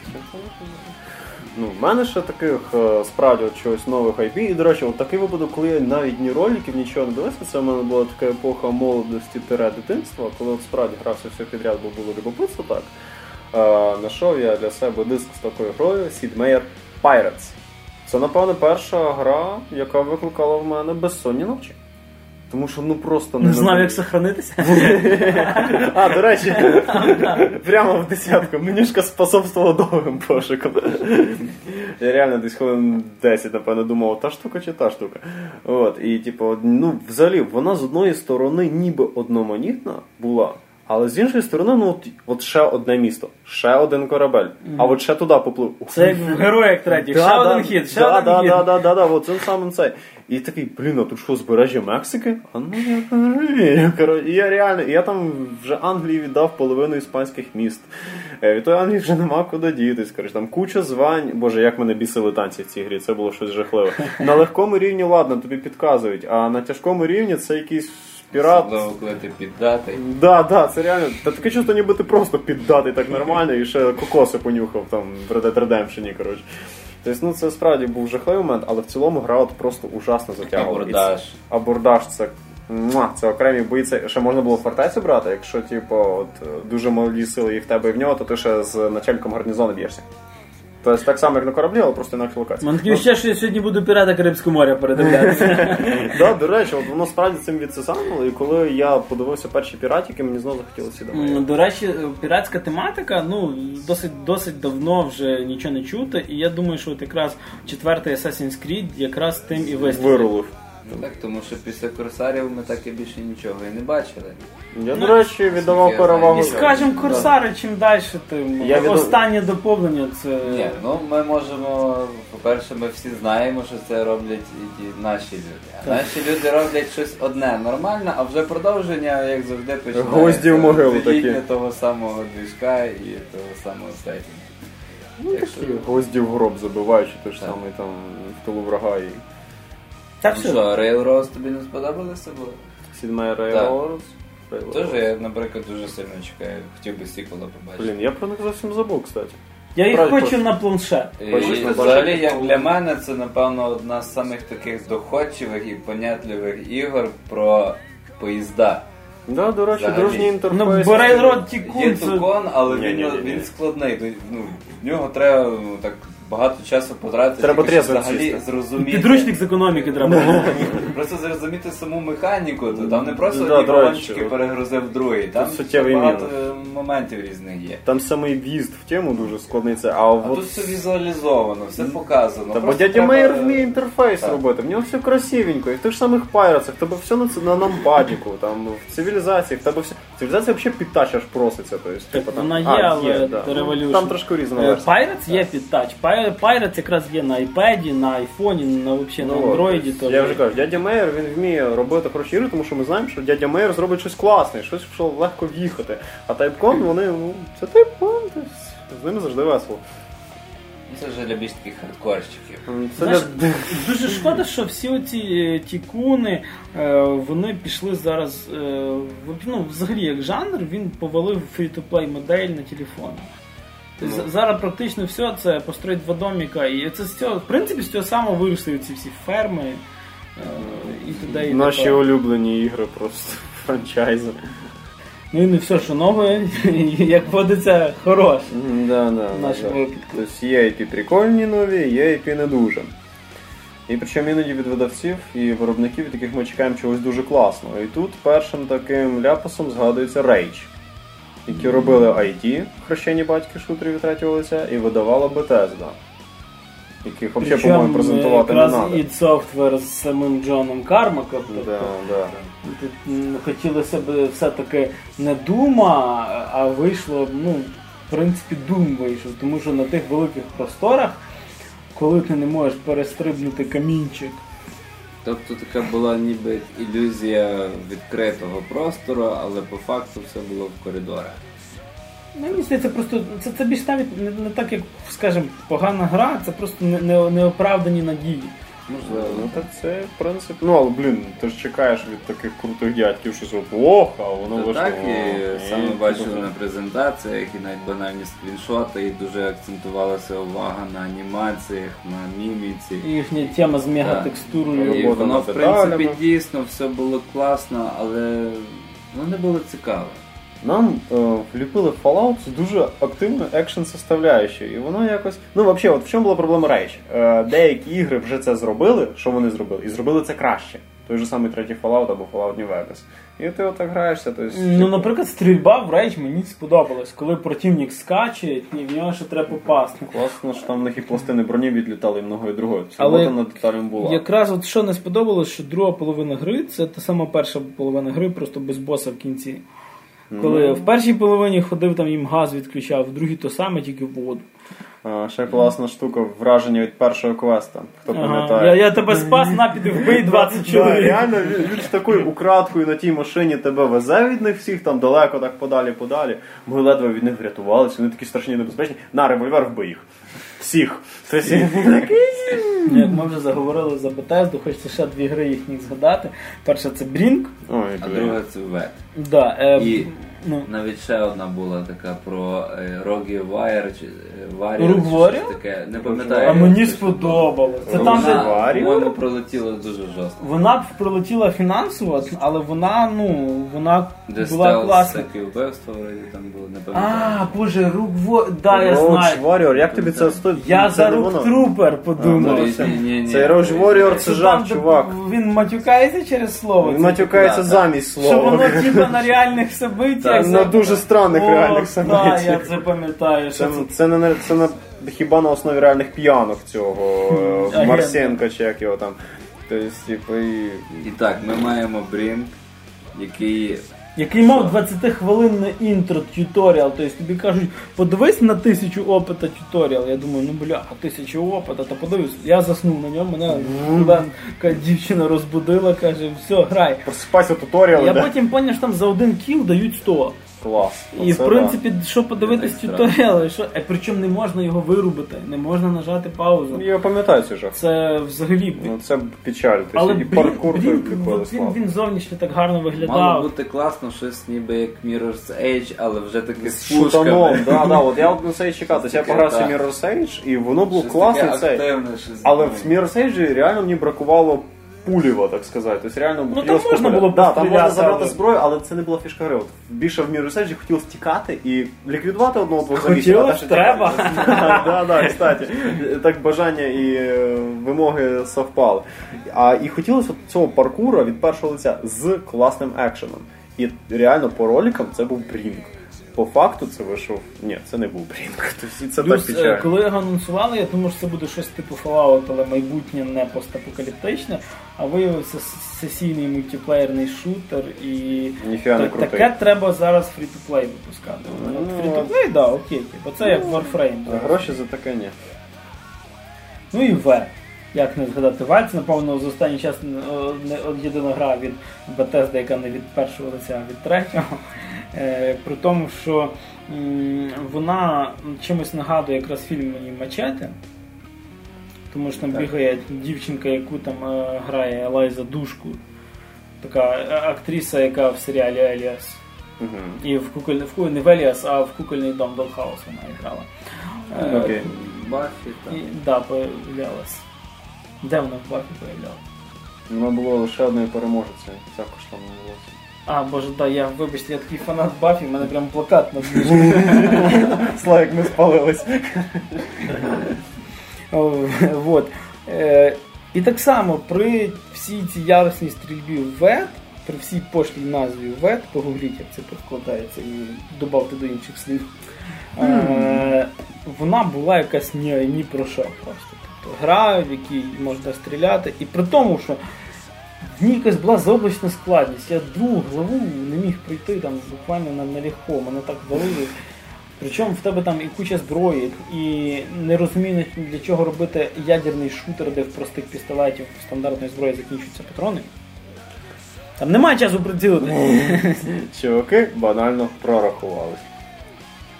в мене ще таких е, справді от чогось нових IP. І, до речі, от такий випадок, коли я навіть ні роликів, нічого не дивився, це в мене була така епоха молодості тире дитинства, коли от справді грався все підряд, бо було любопитство так. Е, Нашов я для себе диск з такою грою Sid Meier Pirates. Це, напевно, перша гра, яка викликала в мене безсонні ночі. Тому що ну просто Не знав, як сохранитися. [LAUGHS] А, до речі, прямо в десятку. Менюшка способствувала довгим пошукам. Я реально десь хвилин 10, напевно, думав, та штука чи та штука. От, і типу, ну, взагалі, вона з одної сторони ніби одноманітна була. Але з іншої сторони, ну от, от ще одне місто, ще один корабель, а от ще туди поплив. Це як в героях третіх. Ще Да, один хід, ще да, один да, хід. Да, да, да, да, от цим самим цей. І такий, блін, а тут що, збережжя Мексики? А ну я розумію. Коротше, я реально, я там вже Англії віддав половину іспанських міст. Е, Від тої Англії вже нема куди дітись. Коротше, там куча звань. Боже, як мене бісили танці в цій грі, це було щось жахливе. [LAUGHS] На легкому рівні, ладно, тобі підказують, а на тяжкому рівні це якийсь пірат. Особливо, коли ти піддатий. Да, да, це реально. Та таке чувство, ніби ти просто піддатий так нормально і ще кокоси понюхав там в Red Dead Redemption, коротше. Тобто, ну це справді був жахливий момент, але в цілому гра от просто ужасно затягувала. Абордаж. Це- Абордаж це. муа, Це окремі бої, це ще можна було фортецю брати, якщо типу, от, дуже малі сили і в тебе і в нього, то ти ще з начальником гарнізону б'єшся. Тобто так само, як на кораблі, але просто інакше локація. Мене ще відчуття, що я сьогодні буду пірати Карибського моря передивлятися. [LAUGHS] Да, до речі, от воно справді цим відсисало, і коли я подивився перші піратики, мені знову захотілося сідати. М, До речі, піратська тематика, ну, досить, досить давно вже нічого не чути, і я думаю, що от якраз четвертий Assassin's Creed якраз тим і вистрілив. Вирулив. Ну, Так, тому що після корсарів ми так і більше нічого і не бачили. Я, до речі, віддавав я перевагу. І скажімо, корсари, чим далі, тим Я відо- останнє доповнення це. Ні, ну ми можемо, по-перше, ми всі знаємо, що це роблять і ті наші люди. А наші люди роблять щось одне нормальне, а вже продовження, як завжди, починається. Гвозді в могилу такі. того самого двіжка і того самого сеттінгу. Ну, Так такі гвозді в гроб забиваючи те ж Так. саме там в тилу врага і Та Ну все. що, Railroad тобі не сподобалося було? Сідмає Так. Railroads. Теж я, наприклад, дуже сильно чекаю, хотів би сіквела побачити. Блін, я про них зовсім забув, кстати. Я їх хочу на планшет. Хочеш взагалі, як для мене, це напевно одна з самих таких доходчивих і понятливих ігор про поїзда. Да, до речі, Взагалі. дружній Ну, інтерфейс. бо Railroad Є це... тукон, але він, Ні-ні-ні-ні. він складний. Ну, в нього треба ну, так багато часу потратити, Треба щоб трезво взагалі сісти. зрозуміти. Підручник з економіки треба. Просто зрозуміти саму механіку, то там не просто Да, одні до речі, балончики от. перегрузив другий, там суттєвий багато мінус. моментів різних є. Там самий в'їзд в тему дуже складний це, а А от... тут все візуалізовано, все показано. Та бо Просто дядя треба- Мейер вміє інтерфейс Так. робити, в нього все красивенько, і в тих самих Pirates ах, в тебе все на, ц- на numpad іку, там в цивілізації, в тебе все. Цивілізація взагалі під touch аж проситься. То есть, типу, там... Вона є, А, але да. Revolution. Там трошки різна версія. Pirates є під touch. Pir- Pirates якраз є на iPad, на айфоні, на взагалі на Ну, Android. тобто, Я вже кажу, дядя Мейер він вміє робити хороші ігри, тому що ми знаємо, що дядя Мейер зробить щось класне, щось, що легко в'їхати. А Typecon, вони, ну, це Typecon, з ними завжди весело. Це вже для більш таких хардкорщиків. Це Знаєш, для... [LAUGHS] Дуже шкода, що всі оці е, тікуни, е, вони пішли зараз. е, Ну, взагалі, як жанр, він повалив фрі-то-плей модель на телефони. Тобто. Зараз практично все це построїть два доміка, і це з цього, в принципі, з цього самого виросли ці всі ферми е, і туди, і Наші тепер. улюблені ігри просто [LAUGHS] франчайзи. Ну і не все, що нове, [LAUGHS] як водиться, хороше. Да, да, В нашому да. випадку. Тобто є IP прикольні нові, є IP не дуже. І причому іноді від видавців і виробників, від яких ми чекаємо чогось дуже класного. І тут першим таким ляпасом згадується Rage, які робили ID, хрещені батьки шутерів від третього лиця, і видавала Bethesda. Яких взагалі, по-моєму, презентувати не треба. id Software з самим Джоном Кармаком. тобто Да, да. Хотілося б все-таки не Дума, а вийшло, ну, в принципі, Дум вийшов, тому що на тих великих просторах, коли ти не можеш перестрибнути камінчик, Тобто така була ніби ілюзія відкритого простору, але по факту все було в коридорах. мені здається, просто це, це більш навіть не, не так, як, скажімо, погана гра, це просто не, не, неоправдані надії. Можливо. Ну так це в принципі. Ну але блін, ти ж чекаєш від таких крутих дядьків, що от ох, а воно вийшло. так, і саме типу, на презентаціях, і навіть банальні скріншоти, і дуже акцентувалася увага на анімаціях, на міміці. І їхня тема з мегатекстурою. І воно, в принципі, дійсно все було класно, але воно не було цікаве. Нам е, вліпили Fallout з дуже активною екшн составляючою. І воно якось. Ну, взагалі, от в чому була проблема Rage? Е, деякі ігри вже це зробили, що вони зробили, і зробили це краще. Той же самий третій Fallout або Fallout New Vegas. І ти отак граєшся, то есть, Ну, наприклад, стрільба в рейдж мені сподобалась, коли противник скаче, і в нього ще треба попасти. Класно, що там в них і пластини броні відлітали і многое другое. Це Але над деталем була. Якраз от що не сподобалось, що друга половина гри це та сама перша половина гри, просто без боса в кінці. Коли Ну. в першій половині ходив там їм газ відключав, в другій то саме, тільки воду. А, ще класна штука враження від першого квеста. Хто пам'ятає? Я, я тебе спас, на піди вбий 20 Да, чоловік. реально він, ж з такою украдкою на тій машині тебе везе від них всіх там далеко, так подалі, подалі. Ми ледве від них врятувалися, вони такі страшні небезпечні. На револьвер вбий їх. Всіх. Як ми вже заговорили за Bethesda, хочеться ще дві гри їхніх згадати. Перша це Брінк, А друга це вет. Да, е, І ну, навіть ще одна була така про е, Рогі Вайер чи е, Warrior, Rogue чи Warrior? щось таке. Не пам'ятаю. а мені сподобалось. Це там, де Вона, Warrior? по-моєму, пролетіла дуже жорстко. вона б прилетіла фінансово, але вона, ну, вона Де була стелс, класна. такі вбивства вроді там було, не А, боже, рук во... Да, я Roach знаю. Warrior, як тобі це стоїть? Я це за рук трупер подумав. Ну, це- ні, ні, ні. Це Roach Warrior, це Що жах, там, де чувак. Він матюкається через слово. Він Це- матюкається да, замість Що слова. воно типа на реальних событиях. Так, на дуже странних О, реальних Так, событиях. я це пам'ятаю. Це, це це, не це на, хіба на основі реальних п'янок цього е. Марсенка чи як його там. Тобто, типу, і... І так, ми маємо Брінк, який Який мав 20-хвилинне інтро тюторіал, тобто тобі кажуть, подивись на тисячу опита тюторіал. Я думаю, ну бля, тисячу опита, то подивись. Я заснув на ньому, мене студентка дівчина розбудила, каже, все, грай. Просипайся туторіал, Я потім поняв, що там за один кіл дають 100. Клас. І Оце в принципі, що подивитись тюторіали, що е, причому не можна його вирубити, не можна нажати паузу. Я пам'ятаю цей жах. Це взагалі. Ну це печаль. Тобто, Але і Брін, паркур Брін, приколи він, він зовнішньо так гарно мало бути класно, щось ніби як Mirror's Edge, але вже таки з шутаном, да, да, от я от на це і чекав. Тобто я погрався. Mirror's Edge, і воно було Щось класне таке Але в Mirror's Edge реально мені бракувало пулєва, так сказати. Тобто реально Ну, там можна було да, там можна забрати зброю, але це не була фішка гри. От більше в Mirror's Edge хотілося тікати і ліквідувати одного двох замісів, а далі треба. тікати. [LAUGHS] Да, да, кстати. Так бажання і е, вимоги совпали. А і хотілося от цього паркура від першого лиця з класним екшеном. І реально по роликам це був Брінг. По факту це вийшов. Ні, це не був Брінг. [LAUGHS] Тобто це Плюс, е, печально. коли його анонсували, я думав, що це буде щось типу Fallout, але майбутнє не постапокаліптичне, а виявився сесійний мультиплеєрний шутер і Ніфіга не крутий. таке треба зараз фрі-то-плей випускати. Ну, Фрі-то-плей, да, окей, бо це як Warframe. Зараз. Гроші за таке ні. Ну і В. Як не згадати Вальц, напевно, з останній час е, не єдина гра від Bethesda, яка не від першого лиця, а від третього. Е, при тому, що вона чимось нагадує якраз фільм мені Мачете. Тому що там Так. бігає дівчинка, яку там е, грає Елайза Душку. Така е, актриса, яка в серіалі Еліас. Угу. І в куколь... в ку- не в Еліас, а в кукольний дом Долхаус вона грала. Окей. Баффі, там. і, да, появлялась. Де вона в Бафі появлялась? Воно було лише одною переможецею. Також там не було. А, боже, да, я, вибачте, я такий фанат Бафі, в мене прям плакат на двіжі. [LAUGHS] Славік, ми спалились. Вот. Е, І так само при всій цій ярусній стрільбі в ВЕТ, при всій пошлій назві ВЕТ, погугліть, як це перекладається, і додавте до інших слів. Е, Вона була якась ні, ні про що просто. Тобто гра, в якій можна стріляти, і при тому, що в ній якась була заоблачна складність. Я другу главу не міг пройти там буквально на, на мене так валили. Причому в тебе там і куча зброї, і не розумію для чого робити ядерний шутер, де в простих пістолетів стандартної зброї закінчуються патрони. Там немає часу прицілити. [LAUGHS] Чуваки банально прорахувались.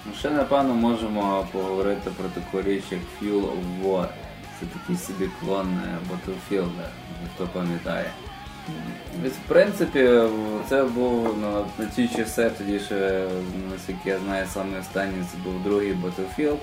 Ну, ще напевно можемо поговорити про таку річ, як Fuel of War. Це такий собі клон е, Battlefield, хто пам'ятає. В принципі, це був ну, на ті часи, тоді ще, наскільки я знаю, саме останній це був другий Battlefield.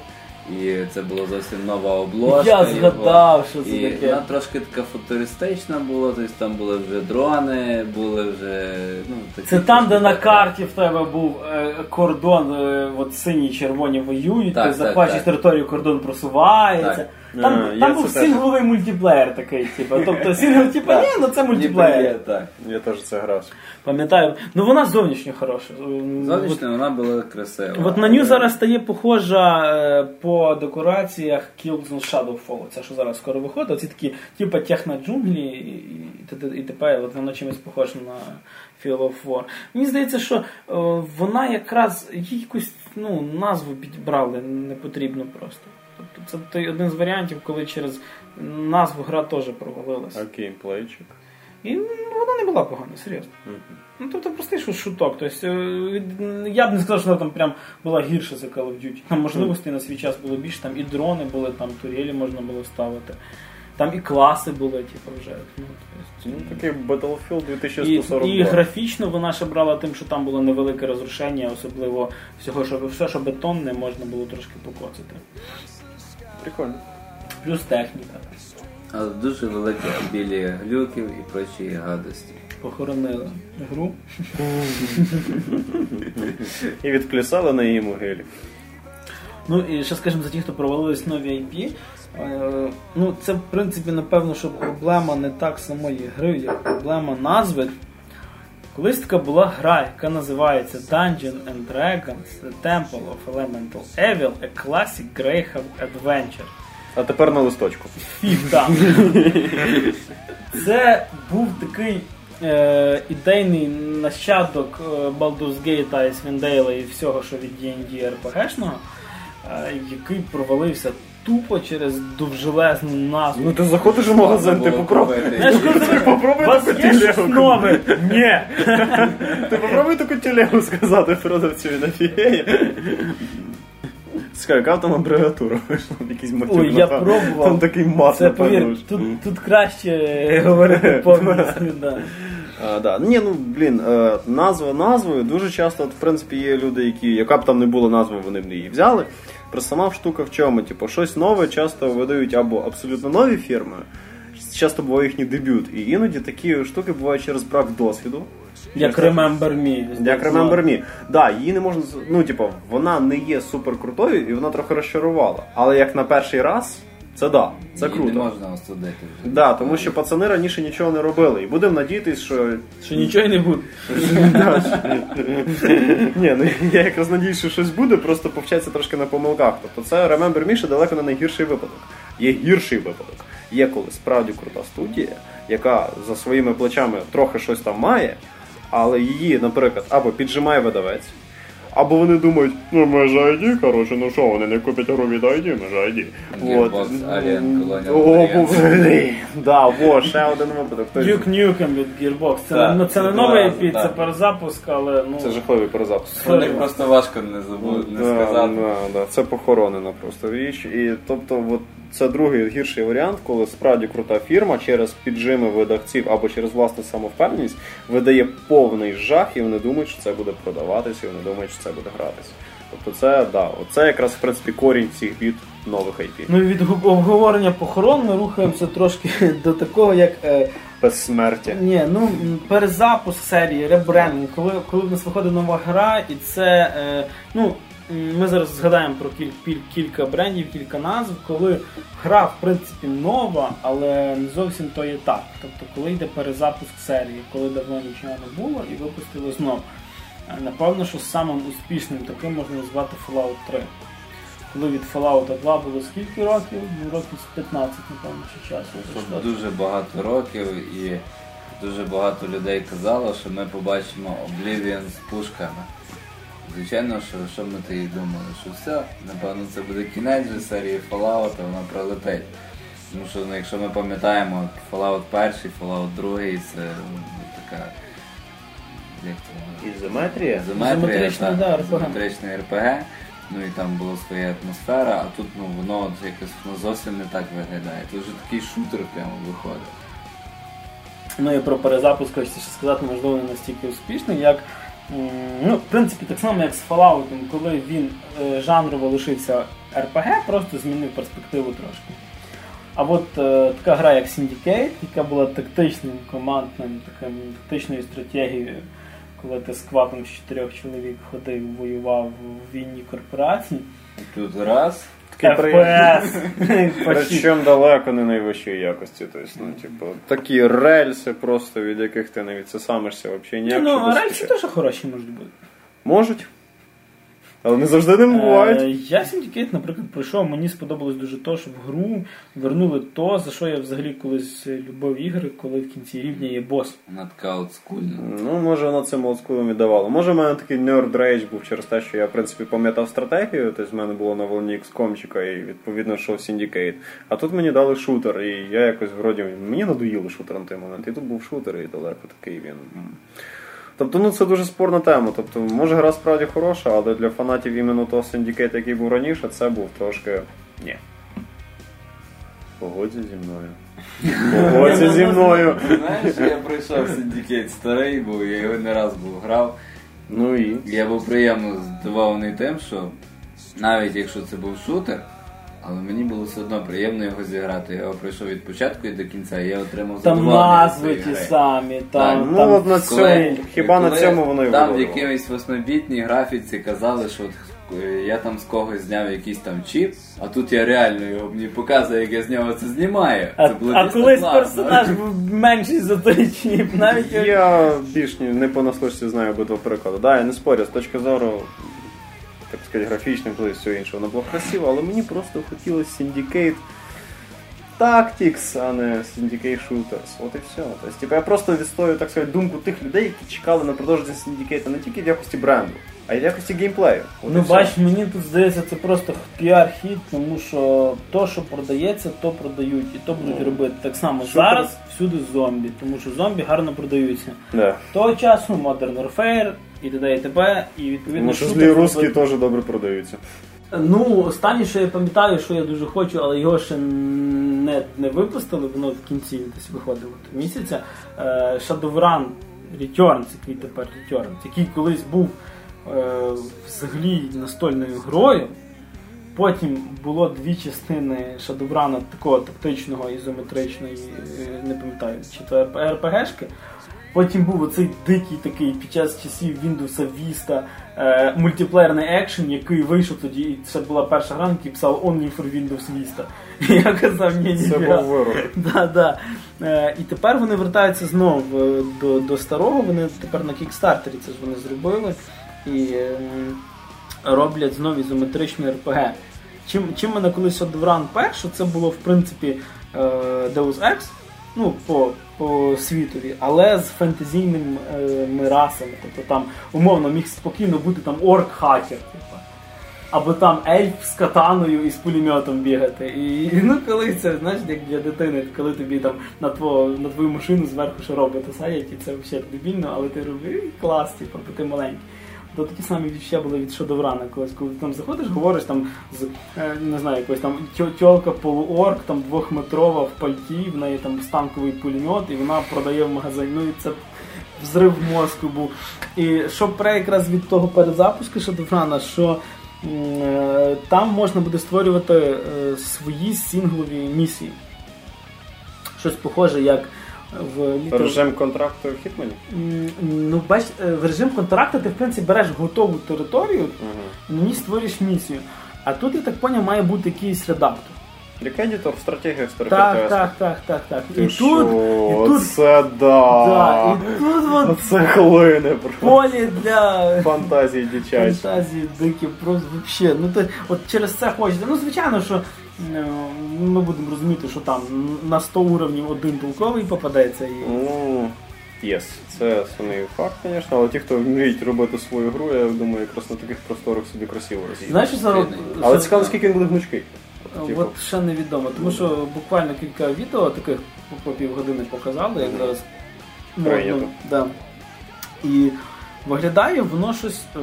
І це була зовсім нова обложка. Я його. згадав, що це і таке. Вона трошки така футуристична була, тобто там були вже дрони, були вже. Ну, такі Це там, де на карті в тебе був е, кордон, е, от сині червоні воюють, Так, ти захвачуєш територію, кордон просувається. Так. Там, Е, я там був сингловий мультиплеєр такий, типу. Тобто сингл, типу, ні, ну це мультиплеєр. є, так. Я теж це грався. Пам'ятаю. Ну вона зовнішньо хороша. Зовнішньо вона була красива. От на ню зараз стає похожа е, по декораціях Killzone Shadowfall. Це що зараз скоро виходить. Оці такі, типу, техно-джунглі і, і, і т.п. От воно чимось похоже на Field of War. Мені здається, що е, вона якраз якусь ну, назву підібрали непотрібно просто. Це той один з варіантів, коли через назву гра теж провалилася. А геймплейчик. І ну, вона не була погана, серйозно. Ну, тобто простий шу- шуток. Тобто, е, я б не сказав, що вона там прям була гірша за Call of Duty. Там можливостей на свій час було більше, там і дрони були, там турелі можна було ставити. Там і класи були, типу, вже. Ну, тобто, Ну, такий Battlefield і, 2142. і графічно вона ще брала тим, що там було невелике розрушення, особливо всього, що все, що бетонне, можна було трошки покоцати. Прикольно. Плюс техніка. Але дуже великі білі глюків і прочі гадості. Похоронили гру. І відплясали на її могилі. Ну і ще скажімо, за ті, хто провалились нові IP. е, Ну, це в принципі, напевно, що проблема не так самої гри, як проблема назви. Колись така була гра, яка називається Dungeon and Dragons The Temple of Elemental Evil A Classic Greyhound Adventure. А тепер на листочку. Фіг. Це був такий е, ідейний нащадок е, Baldur's Gate, Icewind і всього, що від D&D RPG-шного, е, який провалився тупо через довжелезну назву. Ну ти заходиш в магазин, ти попробуй. Знаєш, коли ти попробуй вас таку є щось телегу. нове? Ні. Ти попробуй таку телегу сказати продавцю він офігеє. Скажи, яка там абревіатура вийшла? Якийсь матюк. Ой, я напевно. пробував. Там такий мат, Це напевно, повір, ж. тут, тут краще говорити [LAUGHS] повністю. Да. А, да. Ні, ну блін, е, назва назвою. Дуже часто, от, в принципі, є люди, які, яка б там не була назва, вони б її взяли. Просто сама штука в чому? Типу, щось нове часто видають або абсолютно нові фірми, часто буває їхній дебют. І іноді такі штуки бувають через брак досвіду. Як Remember Me. Як Remember Me. Да, її не можна. Ну, типу, вона не є супер крутою і вона трохи розчарувала. Але як на перший раз, це да, це Її круто. Не можна осудити вже. Да, тому що пацани раніше нічого не робили. І будемо надіятись, що Що нічого не буде. Ні, ну я якраз надіюсь, що щось буде, просто повчаться трошки на помилках. Тобто це Remember Me ще далеко не найгірший випадок. Є гірший випадок. Є коли справді крута студія, яка за своїми плечами трохи щось там має, але її, наприклад, або піджимає видавець, або вони думають, ну ми ж ID, коротше, ну що, вони не купять гру від ID, ми ж ID. Alien, О, блін. Да, во, ще один випадок. Duke Nukem від Gearbox. Це, Так, ну, це не новий IP, це перезапуск, але ну. Це жахливий перезапуск. Про них просто важко не забути, не Да, сказати. Да, да, це похоронена просто річ. І тобто, от це другий гірший варіант, коли справді крута фірма через піджими видавців або через власну самовпевненість видає повний жах, і вони думають, що це буде продаватися, і вони думають, що це буде гратися. Тобто, це да, це якраз в принципі корінь цих від нових IP. Ну від обговорення похорон ми рухаємося трошки [LAUGHS] до такого, як. Е, Безсмертя. ні, ну перезапуск серії, ребрендинг, коли, коли в нас виходить нова гра, і це. Е, ну, ми зараз згадаємо про кіль, кіль- кілька брендів, кілька назв, коли гра, в принципі, нова, але не зовсім то є так. Тобто, коли йде перезапуск серії, коли давно нічого не було і випустили знову. Е, Напевно, що самим успішним таким можна назвати Fallout 3. Коли від Fallout 2 було скільки років? Ну, років з 15, напевно, чи часу. Дуже багато років і дуже багато людей казало, що ми побачимо Oblivion з пушками. Звичайно, що, що ми тоді думали, що все, напевно, це буде кінець же серії Fallout, а вона пролетить. Тому що ну, якщо ми пам'ятаємо Fallout 1, Fallout 2, це ну, така. Як це? Ізометрія? Ізометрія, так, да, ізометричний РПГ. Ну і там була своя атмосфера, а тут ну воно от якось воно зовсім не так виглядає. Тут вже такий шутер прямо виходить. Ну і про перезапуск хочеться ще сказати, можливо, не настільки успішний, як ну, в принципі, так само, як з Fallout, коли він е, жанрово лишився RPG, просто змінив перспективу трошки. А от е, така гра, як Syndicate, яка була тактичним командним, таким тактичною стратегією, коли ти з квадом з чотирьох чоловік ходив, воював в війні корпорацій. Тут раз. Приємний. FPS! Причому далеко не найвищої якості. Тобто, ну, типу, такі рельси, просто від яких ти не відсосамишся взагалі ніяк. Ну, а рельси теж хороші можуть бути. Можуть. Але не завжди не бувають. Е, Я Syndicate, наприклад, пройшов, мені сподобалось дуже то, що в гру вернули то, за що я взагалі колись любив ігри, коли в кінці рівня є бос. Вона така олдскульна. Ну, може, воно цим олдскулом і давало. Може, в мене такий nerd rage був через те, що я, в принципі, пам'ятав стратегію, тобто в мене було на волні XCOM-чика і відповідно йшов Syndicate. А тут мені дали шутер, і я якось вроді мені надоїли шутер на той момент. І тут був шутер, і далеко такий він. Тобто, ну це дуже спорна тема. Тобто, може гра справді хороша, але для фанатів іменно того Syndicate, який був раніше, це був трошки. Ні. Погодься зі мною. Погодься зі мною. Знаєш, я пройшов Syndicate старий, бо я його не раз був грав. Ну і. Я був приємно здивований тим, що навіть якщо це був шутер, але мені було все одно приємно його зіграти. Я його пройшов від початку і до кінця, і я отримав Там назви ті самі, там, ну, там от на цьому- Хіба на цьому воно і Там в виходило? якимось восьмибітній графіці казали, що от, е, я там з когось зняв якийсь там чіп, а тут я реально його мені показує, як я з нього це знімаю. А, це було а колись класно. персонаж був менший за той чіп, навіть Я більш ні- не понаслышці знаю обидва приклади. Да, я не спорю, з точки зору, так сказати, графічних і всього іншого, воно було красиво, але мені просто хотілося Syndicate Tactics, а не Syndicate Shooters. От і все. Тобто, типу, я просто відстоюю, так сказати, думку тих людей, які чекали на продовження Syndicate не тільки в якості бренду, а й в якості геймплею. От Ну бач, мені тут здається, це просто піар-хід, тому що то, що продається, то продають, і то будуть Ну, робити. Так само шутер- зараз всюди зомбі, тому що зомбі гарно продаються. Да. Того часу Modern Warfare і т.д. і т.п. і відповідно шутер злі русські теж добре продаються. Ну, останнє, що я пам'ятаю, що я дуже хочу, але його ще не, не випустили, воно в кінці десь виходило місяця. Е, Shadowrun Returns, який тепер Returns, який колись був е, взагалі настольною грою. Потім було дві частини Shadowrun такого тактичного ізометричної, е, не пам'ятаю, чи то РПГшки. Потім був оцей дикий такий під час часів Windows Vista е, мультиплеєрний екшен, який вийшов тоді, і це була перша гра, який писав Only for Windows Vista. І [LAUGHS] я казав, ні, ні, Це був вирок. [LAUGHS] Да, да. Е, і тепер вони вертаються знову е, до, до старого. Вони тепер на Кікстартері це ж вони зробили і е, роблять знову ізометричну РПГ. Чим, чим мене колись Shadowrun перше, це було в принципі е, Deus Ex, ну, по, по світові, але з фентезійними е, расами. Тобто там умовно міг спокійно бути там орк-хакер. Типу. Або там ельф з катаною і з пулеметом бігати. І ну коли це, знаєш, як для дитини, коли тобі там на твою, на твою машину зверху ще роботи садять, і це взагалі дебільно, але ти робиш клас, типу, бо ти маленький. То такі самі відчуття були від Шадоврана, колись, коли ти там заходиш, говориш там з е, не знаю, якось там тьо- тьолка полуорк, там двохметрова в пальті, в неї там станковий пулемет, і вона продає в магазині. Ну і це взрив мозку був. І що пре якраз від того перезапуску Шадоврана, що е, там можна буде створювати е, свої синглові місії. Щось похоже, як в Little... Режим контракту в Хітмані. Ну, бач, е, в режим контракту ти в принципі береш готову територію і на ній створюєш місію. А тут, я так поняв, має бути якийсь редактор. Як едітор в стратегіях старих Так, так, так, так, так. Ти І що? тут, і тут, Це да. да, і тут от Оце хвилини про полі для фантазії дитячі. фантазії дикі, просто вообще. Ну то от через це хочеться. Ну, звичайно, що ми будемо розуміти, що там на 100 уровнів один толковий попадеться і. Ну, єс, це сумний факт, звісно, але ті, хто вміють робити свою гру, я думаю, якраз на таких просторах собі красиво роз'їдуть. Знаєш, що зараз. Але цікаво, скільки він буде гнучкий. Типу, От ще невідомо, тому що буквально кілька відео таких по- півгодини показали, як зараз Прийнято. да. І Виглядає воно щось. е,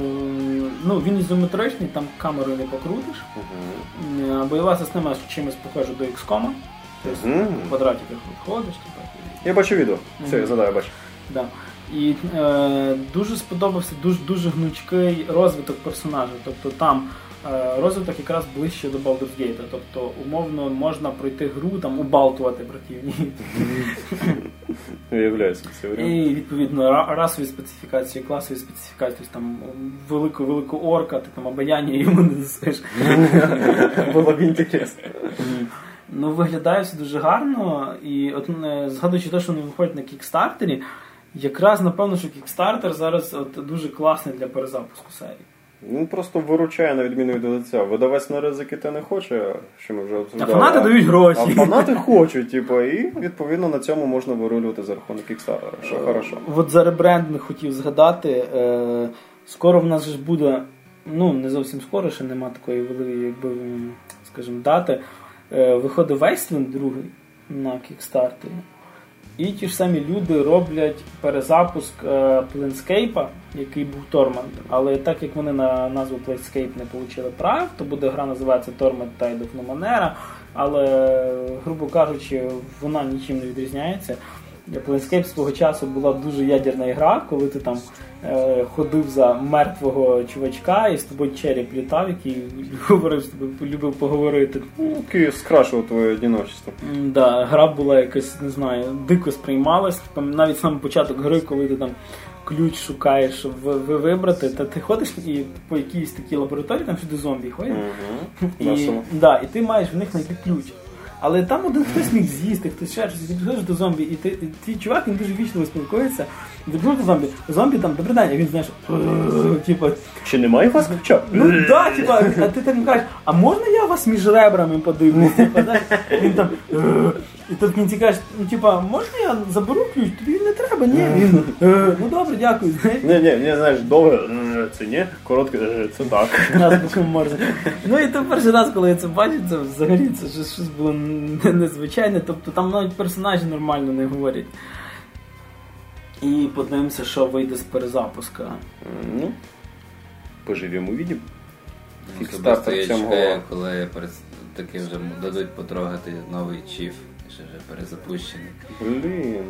Ну, він ізометричний, там камерою не покрутиш. Угу. Бойова система чимось похожа до XCOM. Тобто Мгм. в квадратиках ходиш, типу. Я бачу відео. це я задаю, бачу. Да. І е, дуже сподобався дуже дуже гнучкий розвиток персонажа. Тобто там розвиток якраз ближче до Baldur's Gate. Тобто, умовно, можна пройти гру, там убалтувати противників. [LAUGHS] Уявляю собі варіант. І відповідно расові специфікації, класові специфікації, там велику велику орка, ти там обаяння йому не дасиш. [LAUGHS] Було б інтересно. Ну, виглядає все дуже гарно. І от е, згадуючи те, що вони виходять на кікстартері, якраз напевно, що кікстартер зараз от, дуже класний для перезапуску серії. Він просто виручає на відміну від лиця. Видавець на ризики те не хоче, що ми вже А фанати дають гроші. А фанати хочуть, типу, і відповідно на цьому можна вирулювати за рахунок кікстартера, що хорошо. От за ребрендинг хотів згадати. Е, скоро в нас ж буде, ну не зовсім скоро, ще нема такої великої, якби, скажімо, дати. Е, виходить Wasteland другий на кікстартері. І ті ж самі люди роблять перезапуск е, Planescape, який був Torment. Але так як вони на назву Planescape не отримали прав, то буде гра називатися Torment Tide of Numenera, але, грубо кажучи, вона нічим не відрізняється. Planescape свого часу була дуже ядерна гра, коли ти там е, ходив за мертвого чувачка і з тобою череп літав, який [LAUGHS] говорив з тобою, любив поговорити. Ну, Київ скрашував твоє одиночество. Да, гра була якась, не знаю, дико сприймалась. Там навіть сам початок гри, коли ти там ключ шукаєш, щоб ви- ви- вибрати, та ти ходиш і по якійсь такій лабораторії, там сюди зомбі ходять. Угу. І, да, і ти маєш в них знайти ключ. Але там один хтось міг з'їсти, хтось ще щось, підходиш до зомбі, і ти ті твій чувак він дуже вічно спілкується. Підходиш до зомбі, зомбі там добрий день, а він знаєш, [LAUGHS] типа, Чи немає вас ключа? ну да, типа, а ти так кажеш, а можна я вас між ребрами подивлюсь? Він там. «Е». І тут в кінці кажеш, ну типа, можна я заберу ключ? Тобі не треба, ні. Він, «Е, ну добре, дякую. знаєш. Ні, ні, ні, знаєш, довго е, це ні, коротке е, це так. Боком морзе. Ну і то перший раз, коли я це бачив, це взагалі це щось, щось було не- незвичайне. Тобто там навіть персонажі нормально не говорять. І подивимося, що вийде з перезапуска. Ну, поживемо, увидимо. Ну, Кікстартер Особисто я цьому чекаю, гола. коли перес- таки вже дадуть потрогати новий чіф, вже перезапущений. Блін,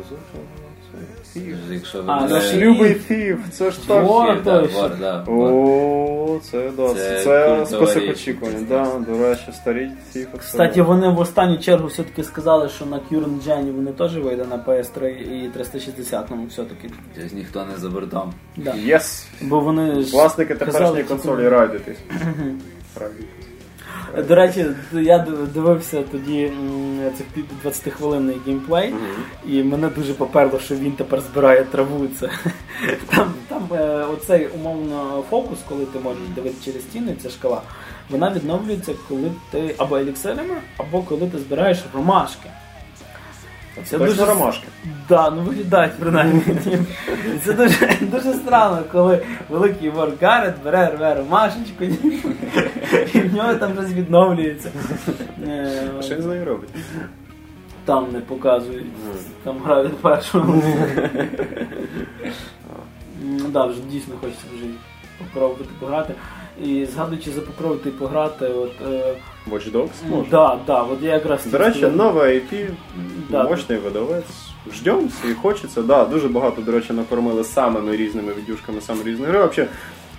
фіг. Якщо А, ви ну, Наш любий фів, це ж так. Вор, да, вор, да. О, це да, Це це, список очікувань. Да, до речі, старі фіфи. Кстати, вони в останню чергу все-таки сказали, що на Current Gen вони теж вийде на PS3 і 360 ну все-таки. Тобто ніхто не за бортом. Да. Єс! Бо вони ж Власники теперішньої консолі радитись. До речі, я дивився тоді цих 20-хвилинний геймплей, і мене дуже поперло, що він тепер збирає траву. Це там, там е, оцей умовно фокус, коли ти можеш дивитися через стіни, ця шкала, вона відновлюється, коли ти або еліксирами, або коли ти збираєш ромашки. Це дуже ромашки. Да, ну виглядають принаймні. [LAUGHS] Це дуже, дуже странно, коли великий вор Гаррет бере рве ромашечку, і [LAUGHS] в нього там щось відновлюється. Е, А що він з нею робить? Там не показують. Там грають першого. Ну [LAUGHS] да, вже дійсно хочеться вже попробувати пограти. І згадуючи за попробувати пограти, от. Е, Watch Dogs? Може. да, да, от я якраз До речі, нове IP, Да. мощний видавець. Ждем і хочеться. Да, дуже багато, до речі, накормили самими різними відюшками, саме різних гри. Взагалі,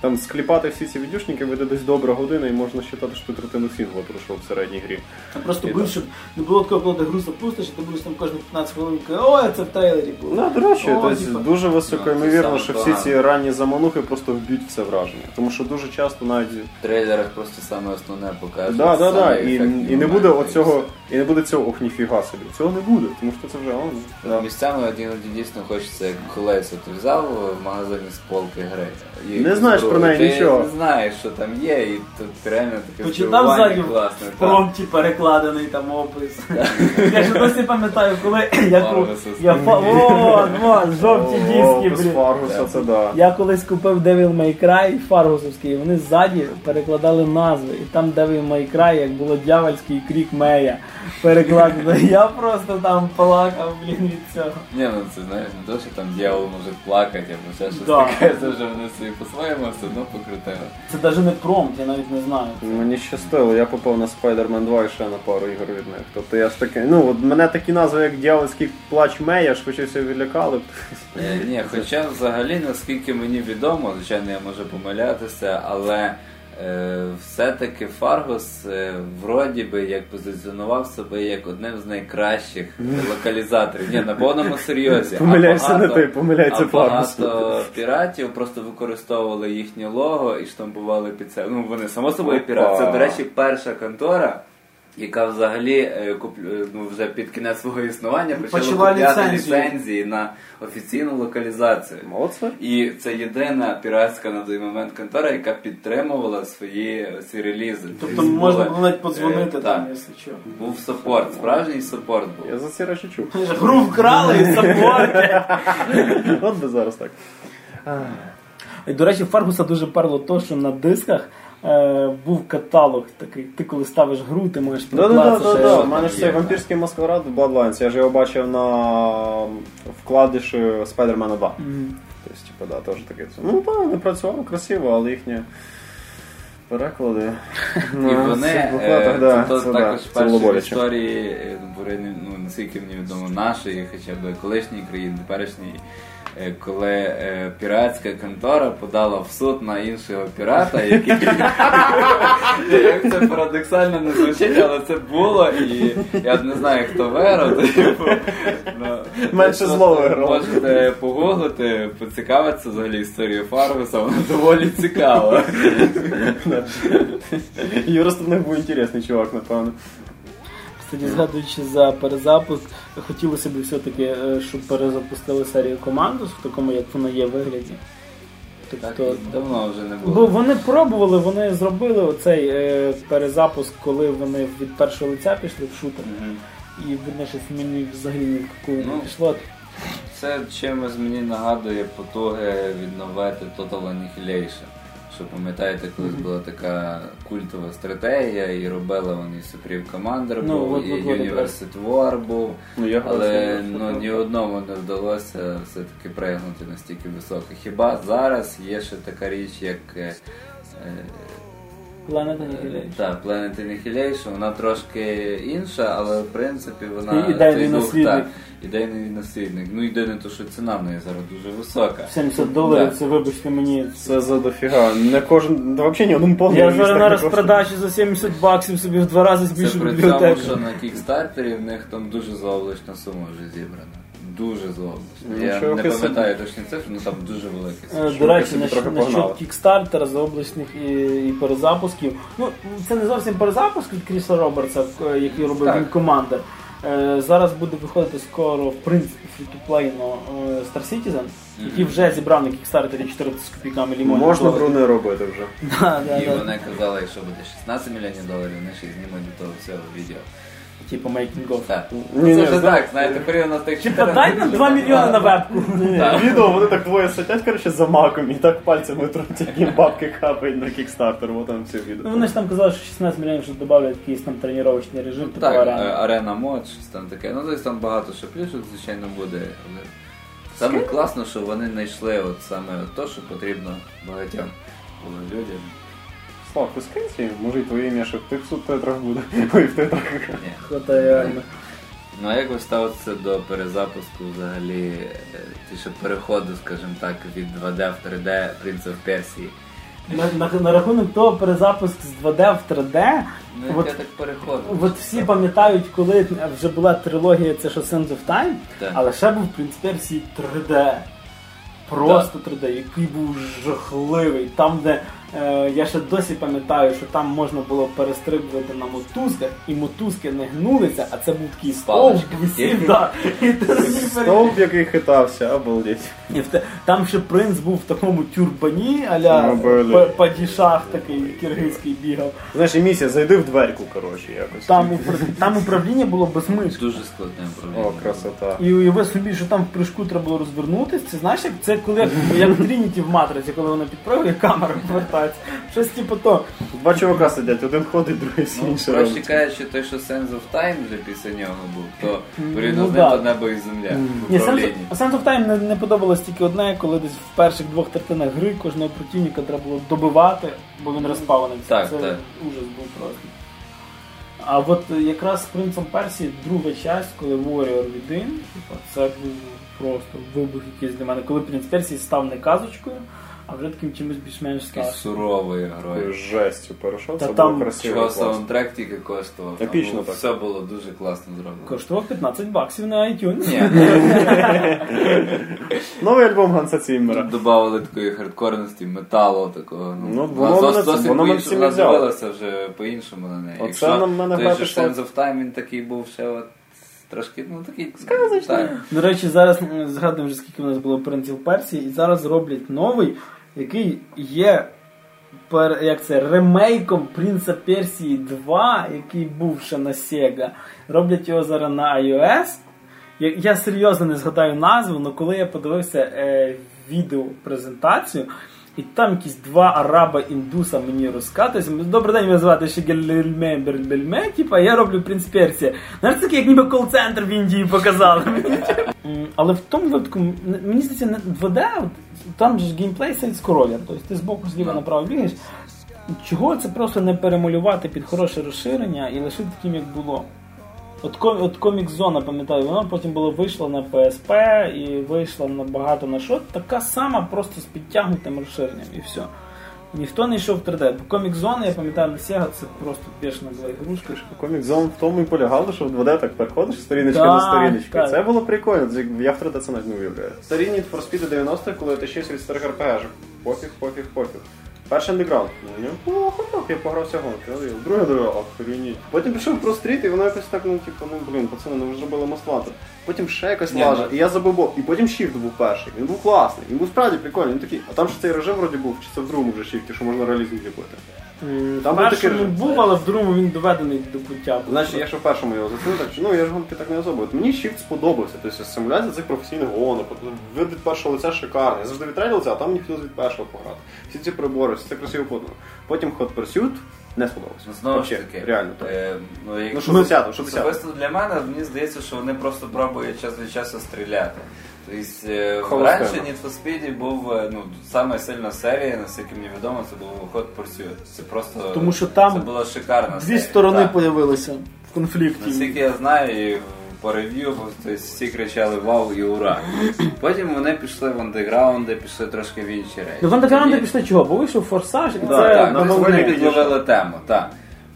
там скліпати всі ці відюшники вийде десь добра година, і можна вважати, що ти третину сінгла пройшов в середній грі. Там просто І був, щоб не було такого, коли ти гру запустиш, і ти будеш там кожні 15 хвилин, казати, ой, це в трейлері було. Ну, до речі, О, тобто, типа. дуже високо Ну, це ймовірно, саме що всі погано. ці ранні заманухи просто вб'ють все враження. Тому що дуже часто навіть. В трейлерах просто саме основне показують. Да, да, да. І, і не буде оцього, і не буде цього ох, ніфіга собі. Цього не буде, тому що це вже он. все. Да. Місцями от іноді дійсно хочеться як колеса. Ти взяв в магазині з полки гри. і Не знаєш. Про неї ти нічого. не знаєш, що там є, і тут реально таке Почитав спілкування ззаді класне. в так. перекладений там опис. [LAUGHS] Я ж досі пам'ятаю, коли я, ку- Фаргуса я фа- О, о, жовті О, диски, блін. Фаргуса, це да. Я колись купив Devil May Cry Фаргусовський, і вони ззаді перекладали назви. І там Devil May Cry, як було дьявольський крік Мея. Перекладено. Я просто там плакав, блін, від цього. Ні, ну це знаєш, не то, що там дьявол може плакати, або ще щось Да. таке, це вже вони собі по-своєму все одно покрутили. Це навіть не промпт, я навіть не знаю. Мені щастило, я попав на Spider-Man 2 і ще на пару ігор від них. Тобто я ж таки, ну от мене такі назви, як Дьявольський плач Мея, все відлякали. Е, Ні, хоча взагалі, наскільки мені відомо, звичайно, я можу помилятися, але все-таки Фаргус е, вроді би як позиціонував себе як одним з найкращих локалізаторів. Ні, на повному [LAUGHS] серйозі. Помиляєшся не ти, помиляється Фаргос. Багато піратів просто використовували їхнє лого і штампували під це. Ну вони само собою пірати. Це, до речі, перша контора. Яка взагалі е, е, ну, вже під кінець свого існування почала Почала купляти ліцензію. ліцензії на офіційну локалізацію. Молодці. І це єдина піратська на той момент контора, яка підтримувала свої ці релізи. Тобто можна було навіть е, подзвонити там, так, якщо що. був саппорт, справжній саппорт був. Я за ці речі чув. Гру вкрали і саппорти. От би зараз так. І, до речі, Фаргуса дуже перло то, що на дисках е, був каталог такий. Ти коли ставиш гру, ти можеш Да, да, да, прикласти, да, да. У мене ж цей вампірський маскарад в Bloodlines, я ж його бачив на вкладиші Spider-Man 2. Мгм. Тобто, типу, да, теж таке. Ну так, не працювало красиво, але їхні переклади. [LAUGHS] І вони е, да, це, це, також да, перші в історії, е, ну, наскільки мені відомо, нашої, хоча б колишньої країни, теперішньої, коли е, піратська контора подала в суд на іншого пірата, який [LAUGHS] як це парадоксально не звучить, але це було, і я не знаю, хто виграв. [LAUGHS] типу, ну, [LAUGHS] Менше зло виграло. Можете погуглити, поцікавитися взагалі історією Фаргуса, вона доволі цікава. Юрист в них був інтересний чувак, напевно. Кстати, згадуючи за перезапуск, хотілося б все-таки, е, щоб перезапустили серію Командос в такому, як вона є вигляді. Так, Тобто, давно вже не Бо вони пробували, вони зробили оцей е, перезапуск, коли вони від першого лиця пішли в шутер. Мгм. І видно, що мені взагалі ні в Ну, не пішло. Це чимось мені нагадує потуги відновити Total Annihilation. Що пам'ятаєте, колись була така культова стратегія, і робили вони і Supreme Commander Ну, був, от- і University War був. Ну, я Але ну, ні одному не вдалося все-таки пригнути настільки високо. Хіба зараз є ще така річ, як е, е, Planet Annihilation. Так, Planet Annihilation, вона трошки інша, але в принципі вона І ідейний той дух, наслідник. так, ідейний наслідник. Ну єдине то, що ціна в неї зараз дуже висока. 70 доларів, Да. це вибачте мені. Це за дофіга. Не кожен. да, Взагалі ні один повний. Я так на розпродажі за 70 баксів собі в два рази Це збільшу при цьому, бібліотеку. що на кікстартері в них там дуже заоблачна сума вже зібрана. Дуже заоблачна. Я Нічого не собі. пам'ятаю точні цифри, але там дуже великі Е. До речі, собі насчет, погнали. насчет кікстартера, заоблачних і, і перезапусків. Ну, це не зовсім перезапуск від Кріса Робертса, е, який робив Так. він командир. Е, Зараз буде виходити скоро, в принципі, фрітуплейно Star Citizen, е, Star Citizen, який вже зібрав на кікстартері 400 з копійками лімонів. Можна гру не робити вже. [LAUGHS] Да, да, І да. вони казали, що буде 16 мільйонів доларів, вони ще знімуть до того всього відео. Типу making of. Так. Ні, це ні, вже знаєш, так, знаєте, порівняно з тих Типа дай нам 2 мільйони на вебку. [LAUGHS] Так. Відео вони так двоє сидять, коротше, за маком і так пальцями труть, як їм бабки капають на кікстартер, вот там все Ну відео. вони ж там казали, що 16 мільйонів що додають якийсь там тренувальний режим, типу Так, е, арена. арена мод, щось там таке. Ну, десь там багато що плюшок, звичайно, буде. Але саме класно, що вони знайшли от саме то, що потрібно багатьом було людям. Слав, ти скинься, може і твоє ім'я ще в тих субтитрах буде. [LAUGHS] Ой, в титрах. Реально. Ну а як ви ставитеся до перезапуску взагалі, е, ті, переходу, скажімо так, від 2D в 3D Prince of Persia? На, на, на рахунок того перезапуск з 2D в 3D, Ну, от, так переходу? от всі пам'ятають, коли вже була трилогія, це що Sands of Time, Так. але ще був Prince of Persia 3D. Просто 3D, який був жахливий. Там, де Е, я ще досі пам'ятаю, що там можна було перестрибувати на мотузках, і мотузки не гнулися, а це був такий стовп висів, да. І Стовп, який хитався, обалдеть. Там ще принц був в такому тюрбані, аля Ну, блін. падішах такий киргизький бігав. Знаєш, і місія, зайди в дверку, коротше, якось. Там, там управління було без мишки. Дуже складне управління. О, красота. І уяви собі, що там в прыжку треба було розвернутися. Це знаєш, як це коли як, в Трініті в матриці, коли вона підпрыгує, камера повертається. Щось типу то. Два чувака сидять, один ходить, другий все Ну, інше Проще кажучи, той, що Sense of Time вже після нього був, то порівняно Ну, з ним да. то небо і земля Ні. Sense, Sense of Time не, не подобалось тільки одне, коли десь в перших двох третинах гри кожного противника треба було добивати, бо він розпавлений. Так, це так. ужас був просто. А от якраз з принцем Персії друга часть, коли Warrior Within, типу, це був просто вибух якийсь для мене. Коли принц Персії став не казочкою, а вже таким чимось більш-менш Такий суровою Такою грою. жестю перейшов, Та це там було красиво. Чого класно. саундтрек тільки коштував. Там Епічно було- так. Все було дуже класно зроблено. Коштував 15 баксів на iTunes. Ні, [LAUGHS] Новий альбом Ганса Ціммера. тут додавали такої хардкорності, металу такого. Ну, вона воно мене- досить воно мене по-іншому всім взяло. дивилася вже по-іншому на неї. Оце Якщо на мене той же Sense of Time, він такий був ще от трошки, ну такий... Сказочний. До речі, зараз м, згадуємо вже скільки в нас було принців Персії, і зараз роблять новий, який є пер, як це, ремейком Принца Персії 2, який був ще на Sega. Роблять його зараз на iOS. Я, я серйозно не згадаю назву, але коли я подивився е, відео презентацію, і там якісь два араба індуса мені розкатуються. Добрий день, мене звати Шегельме Бельме, типа я роблю принц Персія. Знаєш, таке, як ніби кол-центр в Індії показали. [LAUGHS] Але в тому випадку, мені здається, не 2D, от, там же ж геймплей сайт скролер, тобто ти збоку зліва направо бігаєш. Чого це просто не перемалювати під хороше розширення і лишити таким, як було? От, от комік зона, пам'ятаю, вона потім була вийшла на PSP і вийшла на багато на що. Така сама, просто з підтягнутим розширенням і все. Ніхто не йшов в 3D. Бо комік зон, я пам'ятаю, на Sega це просто пішна була ігрушка. Комік Зон в тому і полягало, що в 2D так переходиш Так, до сторіночки. так. Це було прикольно, це як- я в 3D це навіть не уявляю. Старі Need for Speed 90-х, коли ти ще від старих РПГ, пофіг, пофіг, пофіг. Перший андеграунд. Ну, я погрався гонки. Друге дорога, охреніть. Потім пішов про стріт, і воно якось так, ну, типу, ну блін, пацани, ну ви ж робили маслатор. Потім ще якось лажа. ну- І я забув, і потім шіфт був перший. Він був класний, він був справді прикольний. Він такий, а там ж цей режим вроді був, чи це в другому вже шіфті, що можна реалізм зробити. Там Там в був такий першому режим. був, але в другому він доведений до пуття. Значить, я ще в першому його зацінив, так що ну я ж гонки так не особо. От Мені Shift сподобався. Тобто симуляція цих професійних гонок, вид від першого лиця шикарний. Я завжди від третього лиця, а там ніхто від першого пограти. Всі ці прибори, все це красиво подано. Потім Hot Pursuit не сподобався. Ну, Знову ж таки, реально. так. Е, ну, як- Ну, що десятого? Особисто для мене, мені здається, що вони просто пробують час від часу стріляти. Тобто, е, раніше Need for Speed був е, ну, саме сильна серія, наскільки мені відомо, це був Hot Pursuit. Це просто Тому що там це була шикарна Дві серія. сторони Так. появилися в конфлікті. Наскільки я знаю, і по рев'ю тобто, всі кричали Вау і ура. [CLEARS THROAT] Потім вони пішли в андеграунди, пішли трошки в інші речі. Ну в андеграунді Тоді- пішли чого? Бо вийшов форсаж, і Да, це так, на вони підловили тему, так.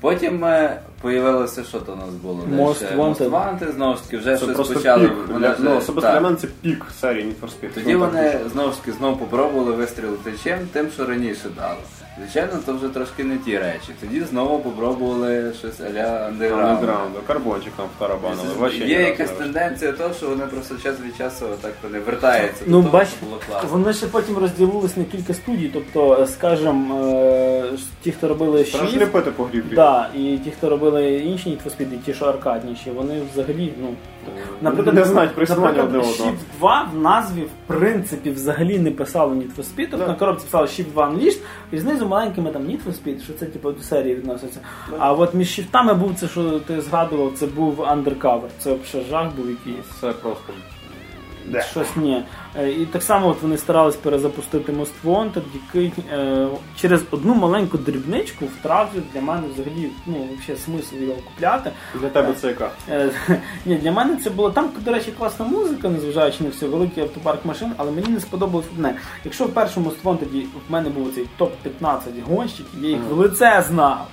Потім е, появилося, що то у нас було? Most Wanted. Most Wanted, знову ж таки, вже Це щось просто почали. пік. вони Для, вже- ну, особисто так. для мене це пік серії Need for Speed. Тоді Ну, так, вони знову ж таки знову попробували вистрілити чим, тим, що раніше дало. Звичайно, то вже трошки не ті речі. Тоді знову попробували щось а-ля андеграунд. Андеграунд, карбончик там втарабанили. Вообще Є якась тенденція того, що вони просто час від часу так вони вертаються Ну, до того, бач, що було класно. вони ще потім розділились на кілька студій. Тобто, скажімо, е, ті, хто робили Треба ж Shift, ліпити по грі. да, і ті, хто робили інші Need for Speed, і ті, що аркадніші, вони взагалі, ну. Наприклад, не знають про існування одне одного. Shift 2 в назві в принципі взагалі не писали Need for Speed, тобто на коробці писали Shift 2 Unleashed, і знизу маленькими там Need for Speed, що це типу до серії відноситься. А от між shiftами був це, що ти згадував, це був Undercover. Це взагалі жах був якийсь. Це просто. Щось ні. Е, І так само от вони старались перезапустити Most Wanted, який е, через одну маленьку дрібничку втратив для мене взагалі ну, взагалі смисл його купляти. Для тебе це яка? Е, [LAUGHS] ні, для мене це було там, до речі, класна музика, незважаючи на все, великий автопарк машин, але мені не сподобалось одне. Якщо в першому Most Wanted в мене був цей топ-15 гонщиків, я їх в лице знав.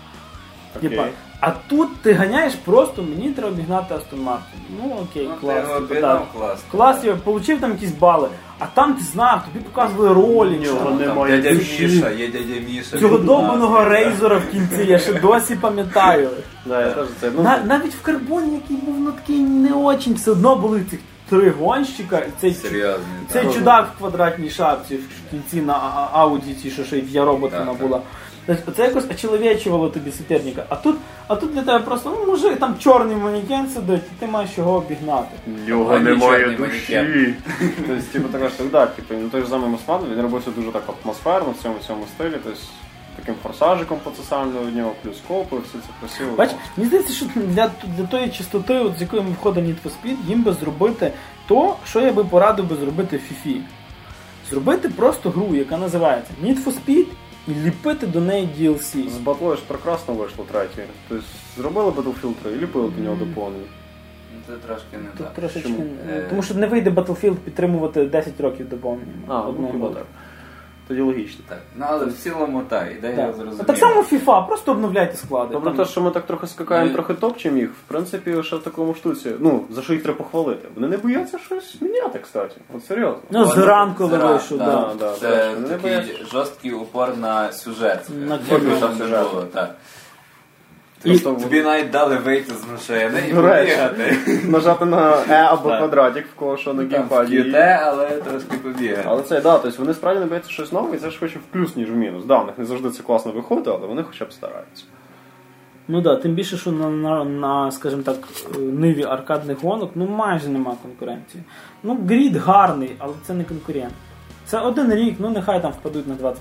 Окей. А тут ти ганяєш просто, мені треба обігнати Астон Мартин. Ну окей, Ну, ти клас. його типу, так. клас. Клас, я отримав там якісь бали. А там ти знав, тобі показували ролі. Нього немає Дядя душі. Міша, є дядя Міша. Цього довбаного рейзера в кінці, я ще досі пам'ятаю. Я. Ну, На, навіть в карбоні, який був ну, такий не очень, все одно були цих три гонщика, і цей, Серйозний. цей чудак в квадратній шапці в кінці на Ауді, ті, що ще й в робот Так, була. Тобто Це якось очеловечувало тобі суперника. А тут, а тут для тебе просто, ну, мужик, там чорний манекен сидить, і ти маєш його обігнати. Його Ані немає душі. Тобто, типу, така ж так, типу, ну той ж самий Мосман, він робився дуже так атмосферно в цьому цьому стилі, тобто таким форсажиком процесуальним у нього, плюс копи, все це красиво. Бач, мені здається, що для, для тої чистоти, от, з якою ми входимо Need for Speed, їм би зробити то, що я би порадив би зробити в FIFA. Зробити просто гру, яка називається Need for Speed, і ліпити до неї DLC. З батлою ж прекрасно вийшло третє. Тобто зробили Battlefield 3 і ліпили до нього доповнення. Ну, Це трошки не Тут так. трошечки. Чому? Е. Тому що не вийде Battlefield підтримувати 10 років доповнення. А, ну хіба так. Тоді логічно. Так. Ну але в цілому так, ідея Так. зрозуміла. Так само FIFA, просто обновляйте склади. Добре, Там- те, що ми так трохи скакаємо, Ми- трохи топчемо їх, в принципі, ще в такому штуці. Ну, за що їх треба похвалити. Вони не бояться щось міняти, кстати. От серйозно. Ну, з зранку Зра- вийшов, да. да. да, Це точно. Не такий бояться. жорсткий упор на сюжет. На там не Сюжет. було, так. Тобто тобі навіть дали вийти з машини і побігати. Нажати на E або Так. квадратик в кого що на геймпаді. QT, але трошки побігати. Але це да, тобто вони справді не щось нове, і це ж хоче в плюс, ніж в мінус. Да, в них не завжди це класно виходить, але вони хоча б стараються. Ну да, тим більше, що на, на, на скажімо так, е, ниві аркадних гонок ну майже нема конкуренції. Ну, грід гарний, але це не конкурент. Це один рік, ну нехай там впадуть на 20%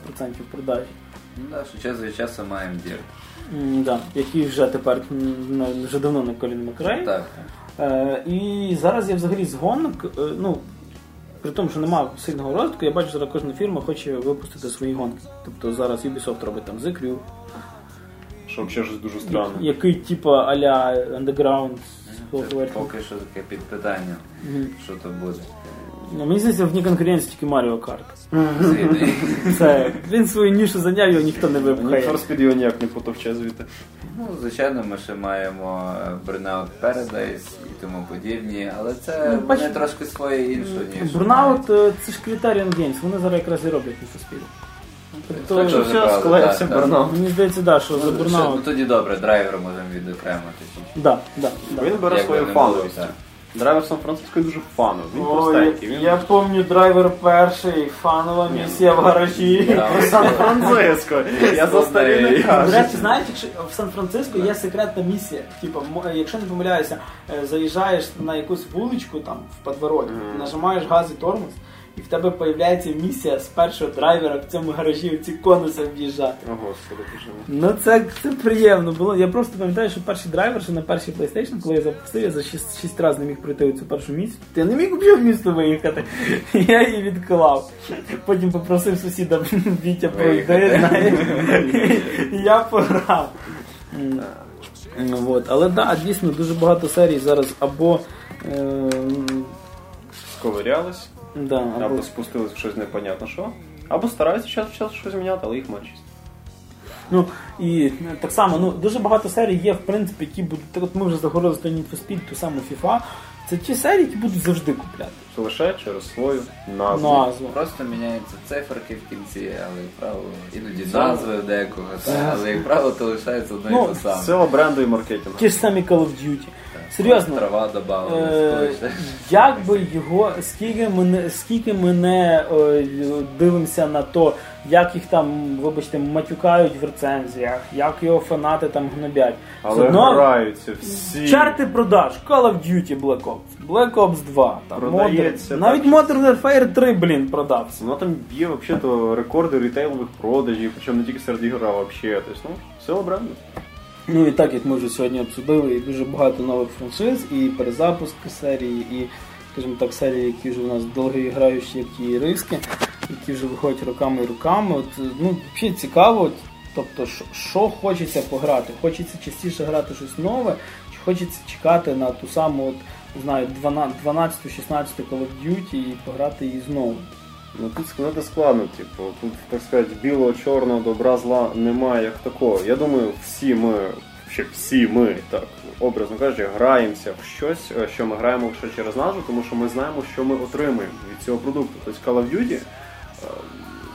продажі. Ну так, що час від часу маємо дір. Да, які вже тепер вже давно не Колін Макрай. Так. Е, і зараз я взагалі з гонок, е, ну, при тому, що немає сильного розвитку, я бачу, зараз кожна фірма хоче випустити свої гонки. Тобто зараз Ubisoft робить там The Crew, Що взагалі щось дуже странне. який типа а-ля Underground. Це поки що таке під питанням, Мгм. що то буде. Ну, мені здається, вне конкуренції тільки Маріо Карт. Це він свою нішу зайняв, його ніхто не випхає. for Speed його ніяк не потовче звідти. Ну, звичайно, ми ще маємо е, Burnout Paradise і тому подібні, але це Ну, бач- вони трошки своє інше, ніж. Бурнаут е, це ж Criterion Games, вони зараз якраз і роблять Speed. Так, Тобто, все, вже правда, склеївся так, так. Burnout. мені здається, да, що за Ну, ще- ну тоді добре, драйвер можемо відокремити. чуть-чуть. Да, да, да. Він бере Як свою не було, фановість. так. Driver San Francisco дуже фановий. Він простенький. Він я пам'ятаю драйвер перший, фанова місія в гаражі. Сан-Франциско. Я за старі не До речі, знаєте, якщо в Сан-Франциско є секретна місія. Типу, якщо не помиляюся, е, заїжджаєш на якусь вуличку там в подворотні, нажимаєш газ і тормоз, і в тебе з'являється місія з першого драйвера в цьому гаражі ці конуси об'їжджати. О, господи. Ну це, це приємно було. Я просто пам'ятаю, що перший драйвер, що на першій PlayStation, коли я запустив, я за 6, 6 разів не міг пройти цю першу місію. Я не міг взагалі в місто виїхати. [LAUGHS] Я її відклав. Потім попросив сусіда [LAUGHS] Вітя пройти, знаєш. Я пограв. М, ну. Але так, да, дійсно, дуже багато серій зараз або. Е, Сковирялись, да, або або спустились в щось непонятно що. Або стараються час в час щось міняти, але їх меншість. Ну і е, так само, ну дуже багато серій є, в принципі, які будуть. Так от ми вже заговорили за Need for Speed, ту саму FIFA. Це ті серії, які будуть завжди купляти. Це лише через свою назву. Назву. Просто міняються циферки в кінці, але як правило, іноді назви в декого, та, але як правило, то лишається одно Ну, і те саме. Сила бренду і маркетингу. Ті ж самі Call of Duty. Серйозно. Трава додавали. Е, як би його, скільки ми не, скільки ми не е, дивимося на то, як їх там, вибачте, матюкають в рецензіях, як його фанати там гнобять. Але одно граються всі. Чарти продаж Call of Duty Black Ops, Black Ops 2, там, Продається, Modern, навіть. Modern Warfare 3, блін, продався. Воно там б'є взагалі рекорди рітейлових продажів, причому не тільки серед ігор, а взагалі. Тобто, ну, сила бренду. Ну і так як ми вже сьогодні обсудили, і дуже багато нових франшиз, і перезапуски серії, і, скажімо так, серії, які вже у нас довгі граючі, як ті риски, які вже виходять роками і роками. От, ну, взагалі цікаво, от, тобто, що, хочеться пограти? Хочеться частіше грати щось нове, чи хочеться чекати на ту саму, от, знаю, 12-16 Call of Duty і пограти її знову. Ну тут сказати складно, типу, тут, так сказати, білого, чорного, добра, зла немає як такого. Я думаю, всі ми, ще всі ми, так, образно кажучи, граємося в щось, е, що ми граємо лише через назву, тому що ми знаємо, що ми отримуємо від цього продукту. Тобто Call of Duty, е,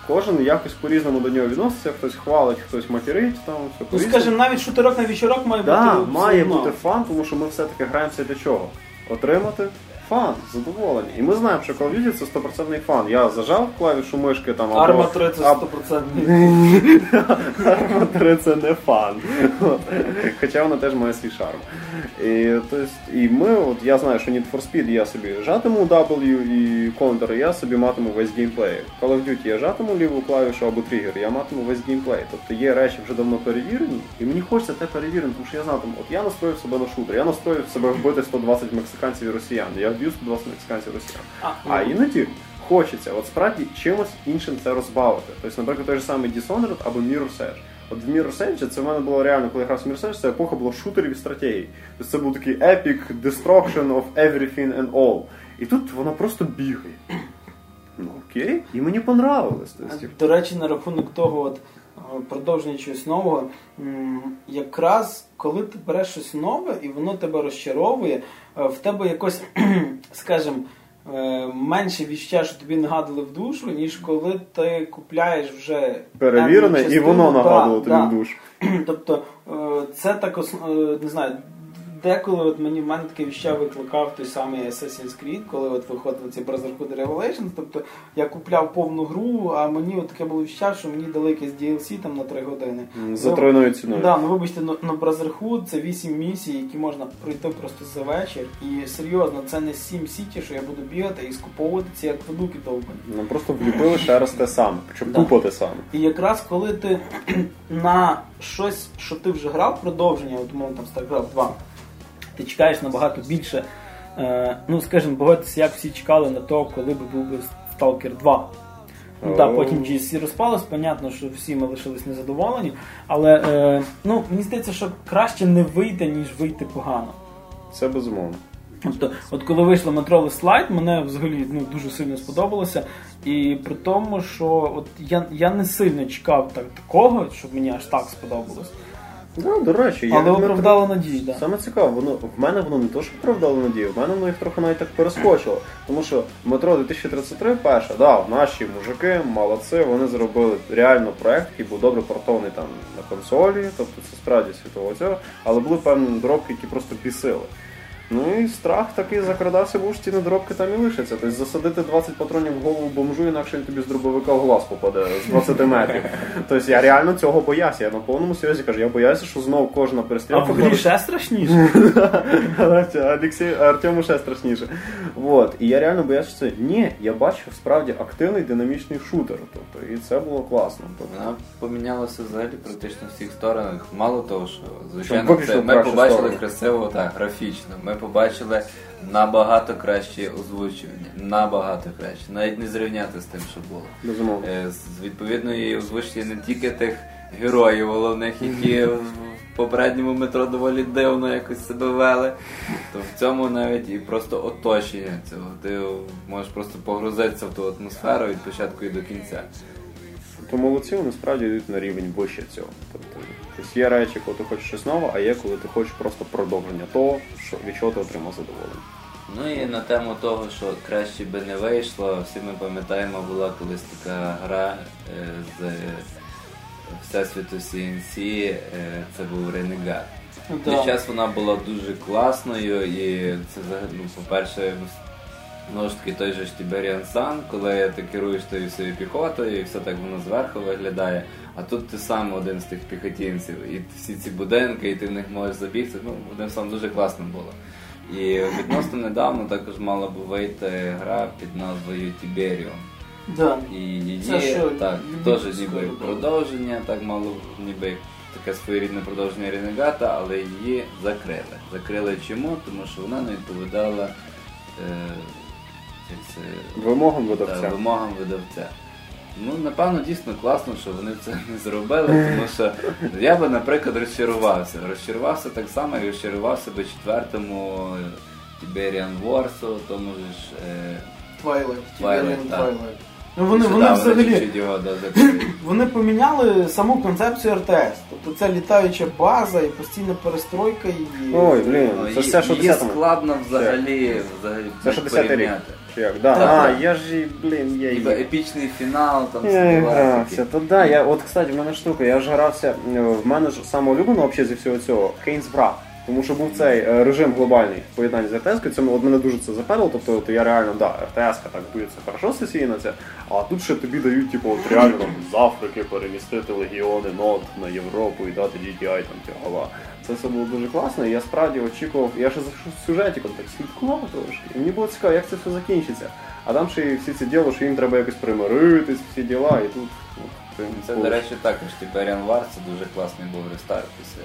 кожен якось по-різному до нього відноситься, хтось хвалить, хтось материть, там все Ну, скажімо, навіть шутерок на вечорок має Да, бути. має все одно. бути фан, тому що ми все-таки граємося для чого? Отримати фан, задоволення. І ми знаємо, що Call of Duty це 100% фан. Я зажав клавішу мишки там або... Arma 3 це або- 100%. [LAUGHS] Arma 3 це не фан. От. Хоча вона теж має свій шарм. І, то есть, і ми, от я знаю, що Need for Speed я собі жатиму W і Counter, я собі матиму весь геймплей. Call of Duty я жатиму ліву клавішу або тригер, я матиму весь геймплей. Тобто є речі вже давно перевірені, і мені хочеться те перевірити, тому що я знаю, там, от я настроїв себе на шутер, я настроїв себе вбити 120 мексиканців і росіян. Я вб'ю 120 мексиканців і росіян. А, А іноді хочеться, от справді чимось іншим це розбавити. Тобто, наприклад, той же самий Dishonored або Mirror's Edge. От в Mirror's Edge це в мене було реально, коли я грав в Mirror's Edge, це епоха була шутерів і стратегій. Тобто це був такий epic destruction of everything and all. І тут вона просто бігає. Ну окей, і мені понравилось. Тобто, До речі, на рахунок того, от продовження чогось нового, якраз коли ти береш щось нове і воно тебе розчаровує, е, в тебе якось, [CLEARS THROAT] скажімо, е, менше відчуття, що тобі нагадали в душу, ніж коли ти купляєш вже перевірене, і воно нагадувало тобі в душу. [CLEARS THROAT] Тобто е, це так не знаю. Деколи от мені в мене таке відчуття викликав той самий Assassin's Creed, коли от виходив цей Brotherhood Revelations. Тобто я купляв повну гру, а мені от таке було відчуття, що мені дали якесь DLC там на 3 години. За Ну, тройною ціною. Да, ну вибачте, ну, ну Brotherhood це 8 місій, які можна пройти просто за вечір. І серйозно, це не 7 сіті, що я буду бігати і скуповувати ці акведуки довбані. Нам просто вліпили ще раз те саме, щоб Да. тупо те саме. І якраз коли ти [CLEARS THROAT] на щось, що ти вже грав, продовження, от умовно там StarCraft 2, ти чекаєш набагато більше. Е, ну, скажімо, погодьтеся, як всі чекали на то, коли би був би Stalker 2. Ну так, потім GSC розпалось, понятно, що всі ми лишились незадоволені. Але е, ну, мені здається, що краще не вийти, ніж вийти погано. Це безумовно. Тобто, от коли вийшло метровий слайд, мене взагалі ну, дуже сильно сподобалося. І при тому, що от я, я не сильно чекав так, такого, щоб мені аж так сподобалось. Ну, до речі, я Але оправдало надію, так. Саме цікаво, воно в мене воно не то, що оправдало надію, в мене воно їх трохи навіть так перескочило. Тому що метро 2033 перше, да, наші мужики, молодці, вони зробили реально проект, який був добре портований там на консолі, тобто це справді світового цього, але були певні дробки, які просто бісили. Ну і страх такий закрадався, бо ж ті недоробки там і лишаться. Тобто засадити 20 патронів в голову бомжу, інакше він тобі з дробовика в глаз попаде з 20 метрів. Тобто я реально цього боявся. Я на повному серйозі кажу, я боявся, що знов кожна А перестрілка. в грі ще страшніше. [LAUGHS] Олексій Артему ще страшніше. Вот. І я реально боявся, що це ні, я бачив справді активний динамічний шутер. Тобто, і це було класно. Тобто, Вона помінялася взагалі практично в всіх сторонах. Мало того, що звичайно це, ми побачили сторону. красиво так, графічно. Ми побачили набагато краще озвучування, набагато краще, навіть не зрівняти з тим, що було. безумовно. Е, З відповідної озвучення не тільки тих героїв головних, які в попередньому метро доволі дивно якось себе вели, то в цьому навіть і просто оточення цього. Ти можеш просто погрузитися в ту атмосферу від початку і до кінця. То молодці, вони справді йдуть на рівень вище цього. Тобто, тобто є речі, коли ти хочеш щось нове, а є, коли ти хочеш просто продовження того, що, від чого ти отримав задоволення. Ну і на тему того, що краще би не вийшло, всі ми пам'ятаємо, була колись така гра е, з Всесвіту CNC, е, це був. Да. Той час вона була дуже класною, і це ну, по-перше, знову ж таки той же Tiberian Sun, коли ти керуєш тою своєю піхотою, і все так воно зверху виглядає. А тут ти сам один з тих піхотінців, і всі ці будинки, і ти в них можеш забігти. Ну, одним словом, дуже класно було. І відносно недавно також мала б вийти гра під назвою Tiberium. Да. І її Це так, теж ніби продовження, так мало ніби таке своєрідне продовження Ренегата, але її закрили. Закрили чому? Тому що вона не відповідала е, це, Вимогам та, видавця. вимогам видавця. Ну, напевно, дійсно класно, що вони це [LAUGHS] не зробили, тому що я би, наприклад, розчарувався. Розчарувався так само, як розчарувався би четвертому Tiberian Wars, тому ж. Е, Twilight. Twilight, Twilight. Ну, вони, вони [CLEARS THROAT] взагалі вони поміняли саму концепцію РТС. Тобто це літаюча база і постійна перестройка її. Ой, блін, Ну, це і- все, що Її складно взагалі, взагалі Це що 10 рік. Чи як? Да. Так, а, так. я ж, і, блін, я Ніби її. епічний фінал, там Я грався, то да, я, от, кстати, в мене штука, я ж грався, е, в мене ж саме улюблено взагалі зі всього цього Кейнс Брат. Тому що був цей е, режим глобальний в поєднанні з РТС, це от мене дуже це заперло, тобто от я реально, да, РТС так буде це хорошо сесійно це, а тут ще тобі дають, типу, от реально там, з Африки перемістити легіони нот на Європу і дати GTI там тягала. Це все було дуже класно, і я справді очікував, я ще за сюжетиком так слідкував трошки. І мені було цікаво, як це все закінчиться. А там ще й всі ці діло, що їм треба якось примиритись, всі діла, і тут. ну, Це, було. до речі, також Tiberian War, це дуже класний був рестарт після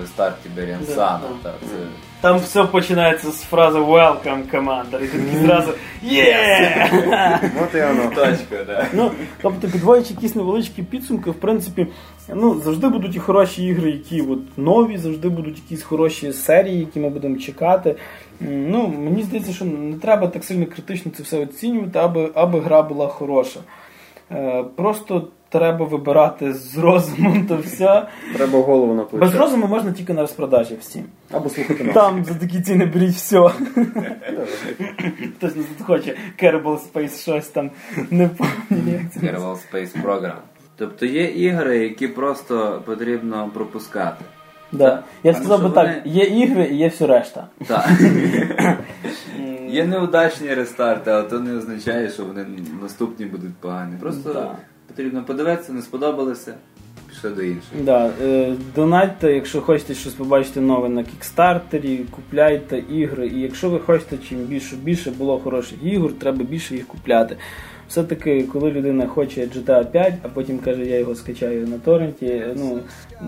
рестарт Да, Sun. да. Це... Там все починається з фрази Welcome, команда. І ти зразу Yeah! І воно. Точка, да. Ну, тобто, підводячи якісь невеличкі підсумки, в принципі, ну, завжди будуть і хороші ігри, які от, нові, завжди будуть якісь хороші серії, які ми будемо чекати. Ну, мені здається, що не треба так сильно критично це все оцінювати, аби, аби гра була хороша. Е, просто треба вибирати з розумом то все. Треба голову на плече. Без розуму можна тільки на розпродажі всім. Або слухати нас. Там за такі ціни беріть все. Хтось нас тут хоче Kerbal Space щось там не пам'ятаю, це. Kerbal Space Program. Тобто є ігри, які просто потрібно пропускати. Да. Я сказав би що так, є ігри і є все решта. Так. [LAUGHS] Є неудачні рестарти, але то не означає, що вони наступні будуть погані. Просто Да. Потрібно подивитися, не сподобалося, пішли до інших. Да, е, донатьте, якщо хочете щось побачити нове на кікстартері, купляйте ігри. І якщо ви хочете, чим більше більше було хороших ігор, треба більше їх купляти. Все-таки, коли людина хоче GTA 5, а потім каже, я його скачаю на торренті, ну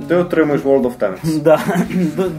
Ти отримуєш World of Tanks. [LAUGHS] Да,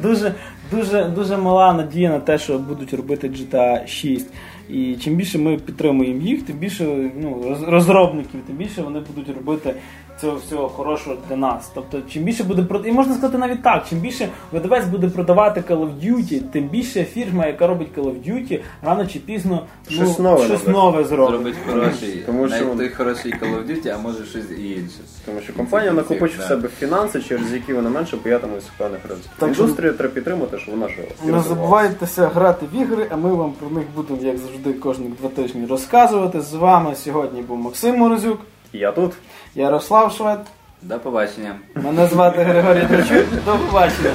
дуже, дуже, дуже мала надія на те, що будуть робити GTA 6. І чим більше ми підтримуємо їх, тим більше ну, роз- розробників, тим більше вони будуть робити цього всього хорошого для нас. Тобто, чим більше буде прод- і можна сказати навіть так, чим більше видавець буде продавати Call of Duty, тим більше фірма, яка робить Call of Duty, рано чи пізно ну, Щось нове щось нове зробить. Зробить хороший, [LAUGHS] Тому що- навіть той хороший Call of Duty, а може щось і інше. Тому що компанія накопичить в себе фінанси, через які вона менше боятимусь певних ризиків. Так Індустрію треба підтримати, щоб вона жила. Не забувайтеся грати в ігри, а ми вам про них будемо, як завжди, кожні два тижні розказувати. З вами сьогодні був Максим Морозюк, Я тут. Ярослав Швед. До побачення. Мене звати Григорій Трачук. До побачення.